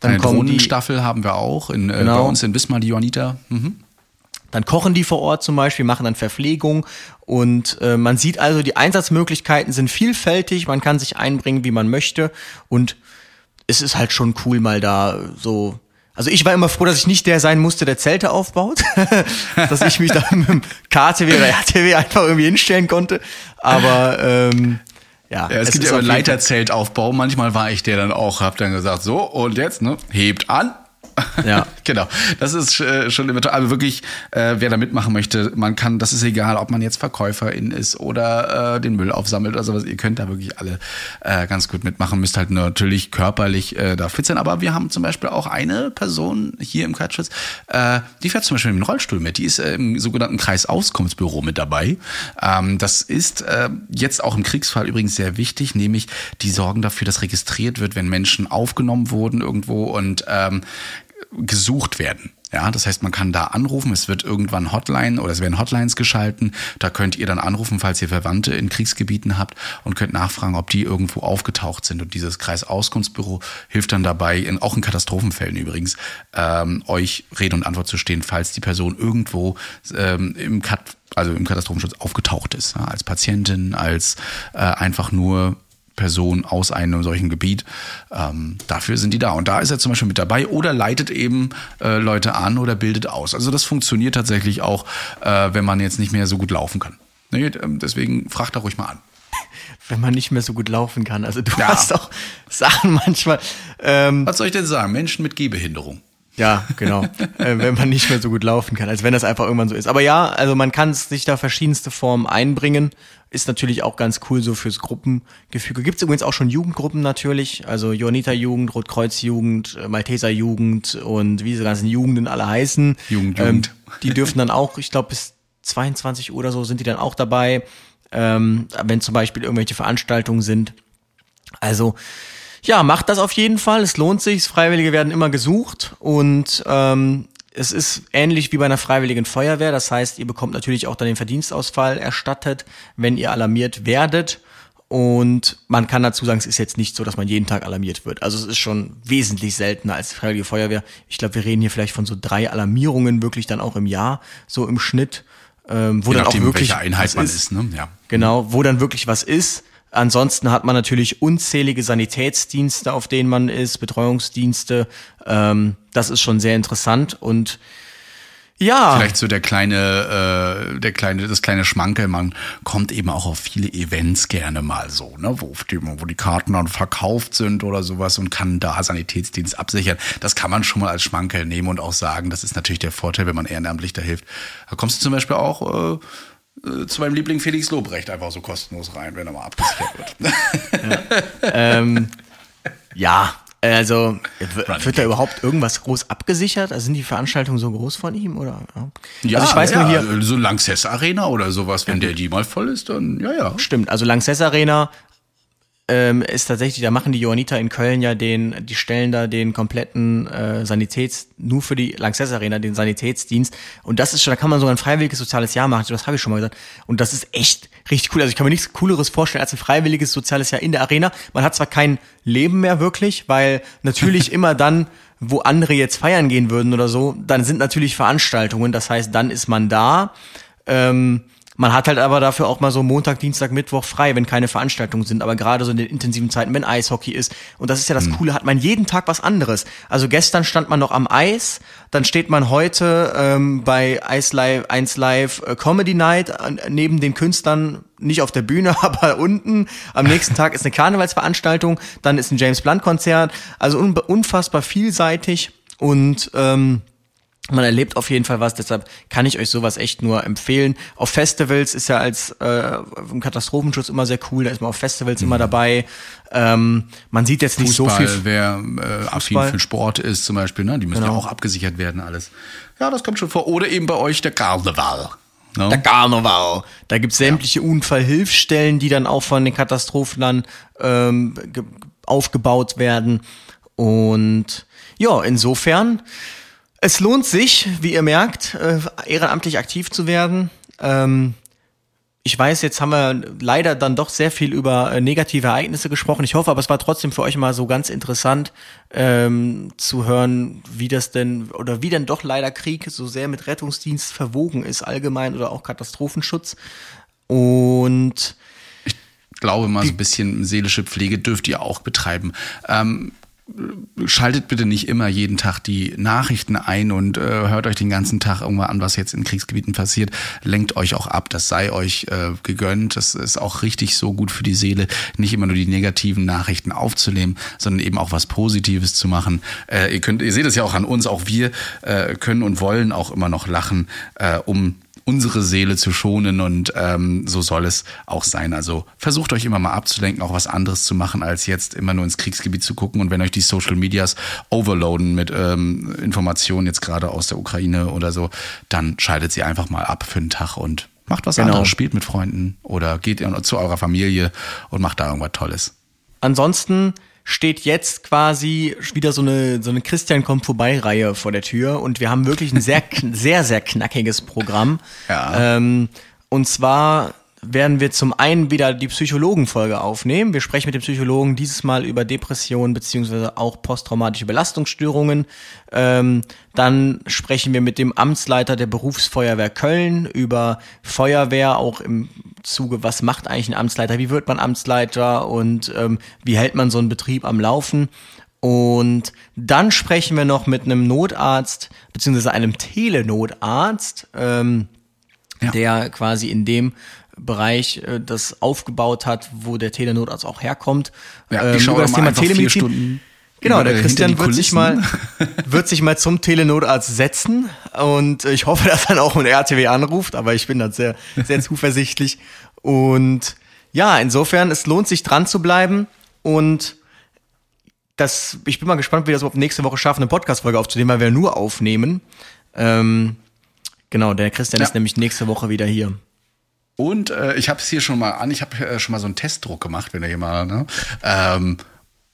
Speaker 3: dann
Speaker 1: Eine
Speaker 3: kommen
Speaker 1: Drohnenstaffel haben wir auch in, äh,
Speaker 3: Genau.
Speaker 1: bei uns in Wismar, die Johanniter. Mhm.
Speaker 3: Dann kochen die vor Ort zum Beispiel, machen dann Verpflegung und äh, man sieht also, die Einsatzmöglichkeiten sind vielfältig, man kann sich einbringen, wie man möchte und es ist halt schon cool, mal da so. Also ich war immer froh, dass ich nicht der sein musste, der Zelte aufbaut, dass ich mich da mit dem KTW oder RTW einfach irgendwie hinstellen konnte. Aber ähm, ja,
Speaker 1: Ja, es, gibt
Speaker 3: ist
Speaker 1: ja aber Leiterzeltaufbau. Manchmal war ich der dann auch, hab dann gesagt, so und jetzt, ne, hebt an.
Speaker 3: Ja.
Speaker 1: genau. Das ist äh, schon immer toll. Aber wirklich, äh, wer da mitmachen möchte, man kann, das ist egal, ob man jetzt Verkäuferin ist oder äh, den Müll aufsammelt oder sowas. Ihr könnt da wirklich alle äh, ganz gut mitmachen. Müsst halt natürlich körperlich äh, da fit sein. Aber wir haben zum Beispiel auch eine Person hier im Katschutz, äh, die fährt zum Beispiel mit dem Rollstuhl mit. Die ist äh, im sogenannten Kreisauskunftsbüro mit dabei. Ähm, das ist äh, jetzt auch im Kriegsfall übrigens sehr wichtig, nämlich die sorgen dafür, dass registriert wird, wenn Menschen aufgenommen wurden irgendwo und ähm, gesucht werden. Ja, das heißt, man kann da anrufen, es wird irgendwann Hotline oder es werden Hotlines geschalten. Da könnt ihr dann anrufen, falls ihr Verwandte in Kriegsgebieten habt und könnt nachfragen, ob die irgendwo aufgetaucht sind. Und dieses Kreisauskunftsbüro hilft dann dabei, in, auch in Katastrophenfällen übrigens, ähm, euch Rede und Antwort zu stehen, falls die Person irgendwo ähm, im Kat also im Katastrophenschutz aufgetaucht ist, ja, als Patientin, als äh, einfach nur Person aus einem solchen Gebiet. Ähm, dafür sind die da. Und da ist er zum Beispiel mit dabei oder leitet eben äh, Leute an oder bildet aus. Also das funktioniert tatsächlich auch, äh, wenn man jetzt nicht mehr so gut laufen kann. Nee, ähm, deswegen fragt da ruhig mal an.
Speaker 3: wenn man nicht mehr so gut laufen kann. Also du
Speaker 1: Ja.
Speaker 3: hast auch Sachen manchmal. Ähm,
Speaker 1: Was soll ich denn sagen? Menschen mit Gehbehinderung.
Speaker 3: Ja, genau. äh, wenn man nicht mehr so gut laufen kann, als wenn das einfach irgendwann so ist. Aber ja, also man kann sich da verschiedenste Formen einbringen. Ist natürlich auch ganz cool so fürs Gruppengefüge. Gibt es übrigens auch schon Jugendgruppen natürlich. Also Johanniter-Jugend, Rotkreuz-Jugend, äh, Malteser-Jugend und wie diese ganzen Jugenden alle heißen.
Speaker 1: Jugend,
Speaker 3: Ähm,
Speaker 1: Jugend.
Speaker 3: die dürfen dann auch, ich glaube, bis 22 Uhr oder so sind die dann auch dabei. Ähm, wenn zum Beispiel irgendwelche Veranstaltungen sind. Also, ja, macht das auf jeden Fall. Es lohnt sich. Freiwillige werden immer gesucht und ähm, es ist ähnlich wie bei einer freiwilligen Feuerwehr. Das heißt, ihr bekommt natürlich auch dann den Verdienstausfall erstattet, wenn ihr alarmiert werdet. Und man kann dazu sagen, es ist jetzt nicht so, dass man jeden Tag alarmiert wird. Also es ist schon wesentlich seltener als die Freiwillige Feuerwehr. Ich glaube, wir reden hier vielleicht von so drei Alarmierungen wirklich dann auch im Jahr, so im Schnitt, ähm, wo
Speaker 1: Je
Speaker 3: dann auch
Speaker 1: nachdem,
Speaker 3: wirklich
Speaker 1: welche Einheit
Speaker 3: was
Speaker 1: man ist. Ne? Ja.
Speaker 3: Genau, wo dann wirklich was ist. Ansonsten hat man natürlich unzählige Sanitätsdienste, auf denen man ist, Betreuungsdienste. Ähm, das ist schon sehr interessant und ja,
Speaker 1: Vielleicht so der kleine, äh, der kleine, das kleine Schmankel, man kommt eben auch auf viele Events gerne mal so, ne, wo die, wo die Karten dann verkauft sind oder sowas und kann da Sanitätsdienst absichern. Das kann man schon mal als Schmankel nehmen und auch sagen, das ist natürlich der Vorteil, wenn man ehrenamtlich da hilft. Da kommst du zum Beispiel auch äh, zu meinem Liebling Felix Lobrecht einfach so kostenlos rein, wenn er mal abgesichert wird.
Speaker 3: ähm, ja, also wird da überhaupt irgendwas groß abgesichert? Also sind die Veranstaltungen so groß von ihm oder?
Speaker 1: Ja,
Speaker 3: also ich weiß
Speaker 1: ja,
Speaker 3: nur hier,
Speaker 1: so Lanxess Arena oder sowas, wenn der die mal voll ist, dann ja, ja.
Speaker 3: Stimmt, also Lanxess Arena ähm, ist tatsächlich, da machen die Johanniter in Köln ja den, die stellen da den kompletten äh, Sanitäts, nur für die Lanxess Arena, den Sanitätsdienst. Und das ist schon, da kann man sogar ein freiwilliges soziales Jahr machen, das habe ich schon mal gesagt. Und das ist echt richtig cool. Also ich kann mir nichts Cooleres vorstellen als ein freiwilliges soziales Jahr in der Arena. Man hat zwar kein Leben mehr wirklich, weil natürlich immer dann, wo andere jetzt feiern gehen würden oder so, dann sind natürlich Veranstaltungen. Das heißt, dann ist man da. Ähm, Man hat halt aber dafür auch mal so Montag, Dienstag, Mittwoch frei, wenn keine Veranstaltungen sind. Aber gerade so in den intensiven Zeiten, wenn Eishockey ist, und das ist ja das Coole, hat man jeden Tag was anderes. Also gestern stand man noch am Eis, dann steht man heute ähm, bei Ice Live, 1 Live äh, Comedy Night neben den Künstlern, nicht auf der Bühne, aber unten. Am nächsten Tag ist eine Karnevalsveranstaltung, dann ist ein James Blunt Konzert. Also un unfassbar vielseitig und ähm, man erlebt auf jeden Fall was, deshalb kann ich euch sowas echt nur empfehlen. Auf Festivals ist ja als äh, im Katastrophenschutz immer sehr cool, da ist man auf Festivals immer dabei. Ähm, man sieht jetzt nicht
Speaker 1: Fußball,
Speaker 3: so viel.
Speaker 1: wer äh, affin für Sport ist zum Beispiel, ne? die müssen
Speaker 3: Genau.
Speaker 1: ja auch abgesichert werden alles. Ja, das kommt schon vor. Oder eben bei euch der Karneval. Ne?
Speaker 3: Der Karneval. Da gibt's sämtliche Unfallhilfsstellen, die dann auch von den Katastrophenern ähm, ge- aufgebaut werden. Und ja, insofern, es lohnt sich, wie ihr merkt, äh, ehrenamtlich aktiv zu werden. Ähm, ich weiß, jetzt haben wir leider dann doch sehr viel über äh, negative Ereignisse gesprochen. Ich hoffe, aber es war trotzdem für euch mal so ganz interessant ähm, zu hören, wie das denn oder wie denn doch leider Krieg so sehr mit Rettungsdienst verwogen ist, allgemein oder auch Katastrophenschutz. Und
Speaker 1: glaube mal, so ein bisschen seelische Pflege dürft ihr auch betreiben. Ähm, schaltet bitte nicht immer jeden Tag die Nachrichten ein und äh, hört euch den ganzen Tag irgendwann an, was jetzt in Kriegsgebieten passiert. Lenkt euch auch ab, das sei euch äh, gegönnt. Das ist auch richtig so gut für die Seele, nicht immer nur die negativen Nachrichten aufzunehmen, sondern eben auch was Positives zu machen. Äh, ihr könnt, ihr seht es ja auch an uns, auch wir äh, können und wollen auch immer noch lachen, äh, um unsere Seele zu schonen und ähm, so soll es auch sein. Also versucht euch immer mal abzulenken, auch was anderes zu machen, als jetzt immer nur ins Kriegsgebiet zu gucken. Und wenn euch die Social Medias overloaden mit ähm, Informationen jetzt gerade aus der Ukraine oder so, dann schaltet sie einfach mal ab für einen Tag und macht was
Speaker 3: Genau.
Speaker 1: anderes, spielt mit Freunden oder geht zu eurer Familie und macht da irgendwas Tolles.
Speaker 3: ansonsten steht jetzt quasi wieder so eine, so eine Christian kommt vorbei Reihe vor der Tür und wir haben wirklich ein sehr, sehr, sehr knackiges Programm.
Speaker 1: Ja.
Speaker 3: Ähm, und zwar werden wir zum einen wieder die Psychologenfolge aufnehmen. Wir sprechen mit dem Psychologen dieses Mal über Depressionen beziehungsweise auch posttraumatische Belastungsstörungen. Ähm, dann sprechen wir mit dem Amtsleiter der Berufsfeuerwehr Köln über Feuerwehr, auch im Zuge, was macht eigentlich ein Amtsleiter, wie wird man Amtsleiter und ähm, wie hält man so einen Betrieb am Laufen. Und dann sprechen wir noch mit einem Notarzt beziehungsweise einem Telenotarzt. Ähm,
Speaker 1: Ja.
Speaker 3: der quasi in dem Bereich äh, das aufgebaut hat, wo der Telenotarzt auch herkommt.
Speaker 1: Ja, ich schaue
Speaker 3: über
Speaker 1: mal einfach vier Stunden
Speaker 3: Genau, der Christian wird sich, mal, wird sich mal zum Telenotarzt setzen und äh, ich hoffe, dass dann auch ein RTW anruft, aber ich bin da sehr, sehr zuversichtlich. Und ja, insofern, es lohnt sich dran zu bleiben und das, ich bin mal gespannt, wie wir das überhaupt nächste Woche schaffen, eine Podcast-Folge aufzunehmen, weil wir nur aufnehmen. Ähm, genau, der Christian
Speaker 1: Ja.
Speaker 3: ist nämlich nächste Woche wieder hier.
Speaker 1: Und äh, ich habe es hier schon mal an, ich habe äh, schon mal so einen Testdruck gemacht, wenn ihr hier mal, ne? Ähm,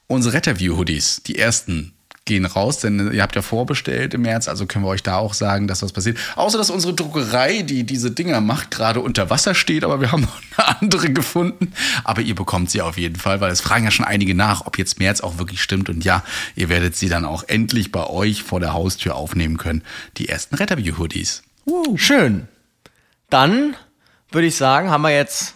Speaker 1: unsere Retterview-Hoodies, die ersten gehen raus, denn ihr habt ja vorbestellt im März, also können wir euch da auch sagen, dass was passiert. Außer, dass unsere Druckerei, die diese Dinger macht, gerade unter Wasser steht, aber wir haben noch eine andere gefunden. Aber ihr bekommt sie auf jeden Fall, weil es fragen ja schon einige nach, ob jetzt März auch wirklich stimmt. Und ja, ihr werdet sie dann auch endlich bei euch vor der Haustür aufnehmen können. Die ersten Retterview-Hoodies.
Speaker 3: Schön. Dann würde ich sagen, haben wir jetzt,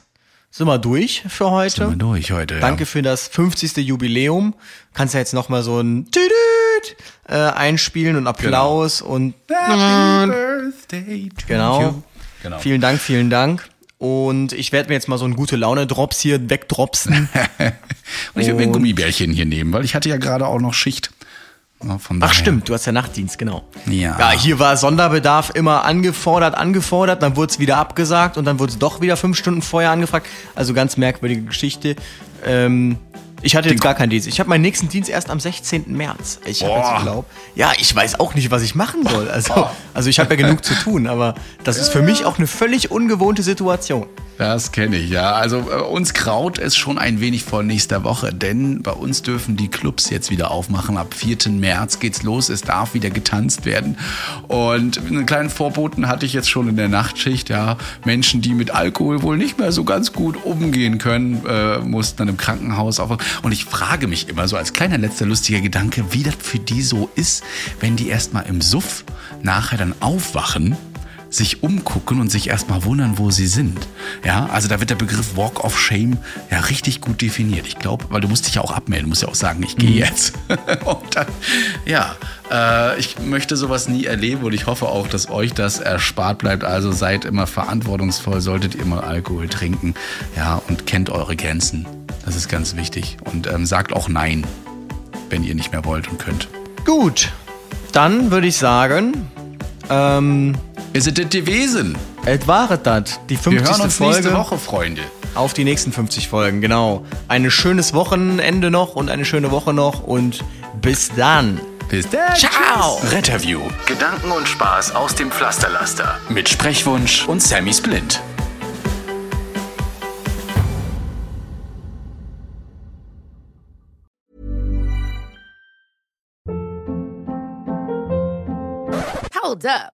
Speaker 3: sind wir durch für heute.
Speaker 1: Sind wir durch heute, ja.
Speaker 3: Danke für das 50. Jubiläum. Kannst ja jetzt noch mal so ein Tüdüt, äh, einspielen und Applaus und
Speaker 1: Happy Birthday to
Speaker 3: genau.
Speaker 1: you. Genau.
Speaker 3: Vielen Dank, vielen Dank. Und ich werde mir jetzt mal so ein gute Laune Drops hier wegdropsen.
Speaker 1: Und ich will mir ein Gummibärchen hier nehmen, weil ich hatte ja gerade auch noch Schicht.
Speaker 3: Ach stimmt, du hast ja Nachtdienst, genau.
Speaker 1: Ja.
Speaker 3: Ja, hier war Sonderbedarf immer angefordert, angefordert, dann wurde es wieder abgesagt und dann wurde es doch wieder fünf Stunden vorher angefragt. Also ganz merkwürdige Geschichte. Ähm, ich hatte jetzt gar keinen Dienst. Ich habe meinen nächsten Dienst erst am 16. März. Ich habe jetzt. Urlaub. Ja, ich weiß auch nicht, was ich machen soll. Also, also ich habe ja genug zu tun, aber das ist für mich auch eine völlig ungewohnte Situation.
Speaker 1: Das kenne ich, ja. Also äh, uns kraut es schon ein wenig vor nächster Woche, denn bei uns dürfen die Clubs jetzt wieder aufmachen. Ab 4. März geht's los, es darf wieder getanzt werden. Und einen kleinen Vorboten hatte ich jetzt schon in der Nachtschicht, ja. Menschen, die mit Alkohol wohl nicht mehr so ganz gut umgehen können, äh, mussten dann im Krankenhaus auf. Und ich frage mich immer so als kleiner letzter lustiger Gedanke, wie das für die so ist, wenn die erstmal im Suff nachher dann aufwachen sich umgucken und sich erstmal wundern, wo sie sind. Ja, also da wird der Begriff Walk of Shame ja richtig gut definiert. Ich glaube, weil du musst dich ja auch abmelden, du musst ja auch sagen, ich gehe jetzt. und dann, ja, äh, ich möchte sowas nie erleben und ich hoffe auch, dass euch das erspart bleibt. Also seid immer verantwortungsvoll, solltet ihr mal Alkohol trinken, ja, und kennt eure Grenzen. Das ist ganz wichtig. Und ähm, sagt auch Nein, wenn ihr nicht mehr wollt und könnt.
Speaker 3: Gut, dann würde ich sagen, ähm,
Speaker 1: Ist es das gewesen?
Speaker 3: es war das, die 50.
Speaker 1: Wir hören uns
Speaker 3: Folge.
Speaker 1: nächste Woche, Freunde.
Speaker 3: Auf die nächsten 50 Folgen, genau. Ein schönes Wochenende noch und eine schöne Woche noch und bis dann.
Speaker 1: Bis dann.
Speaker 3: Ciao.
Speaker 5: Retterview. Gedanken und Spaß aus dem Pflasterlaster. Mit Sprechwunsch und Sammy Splint.
Speaker 4: Hold up.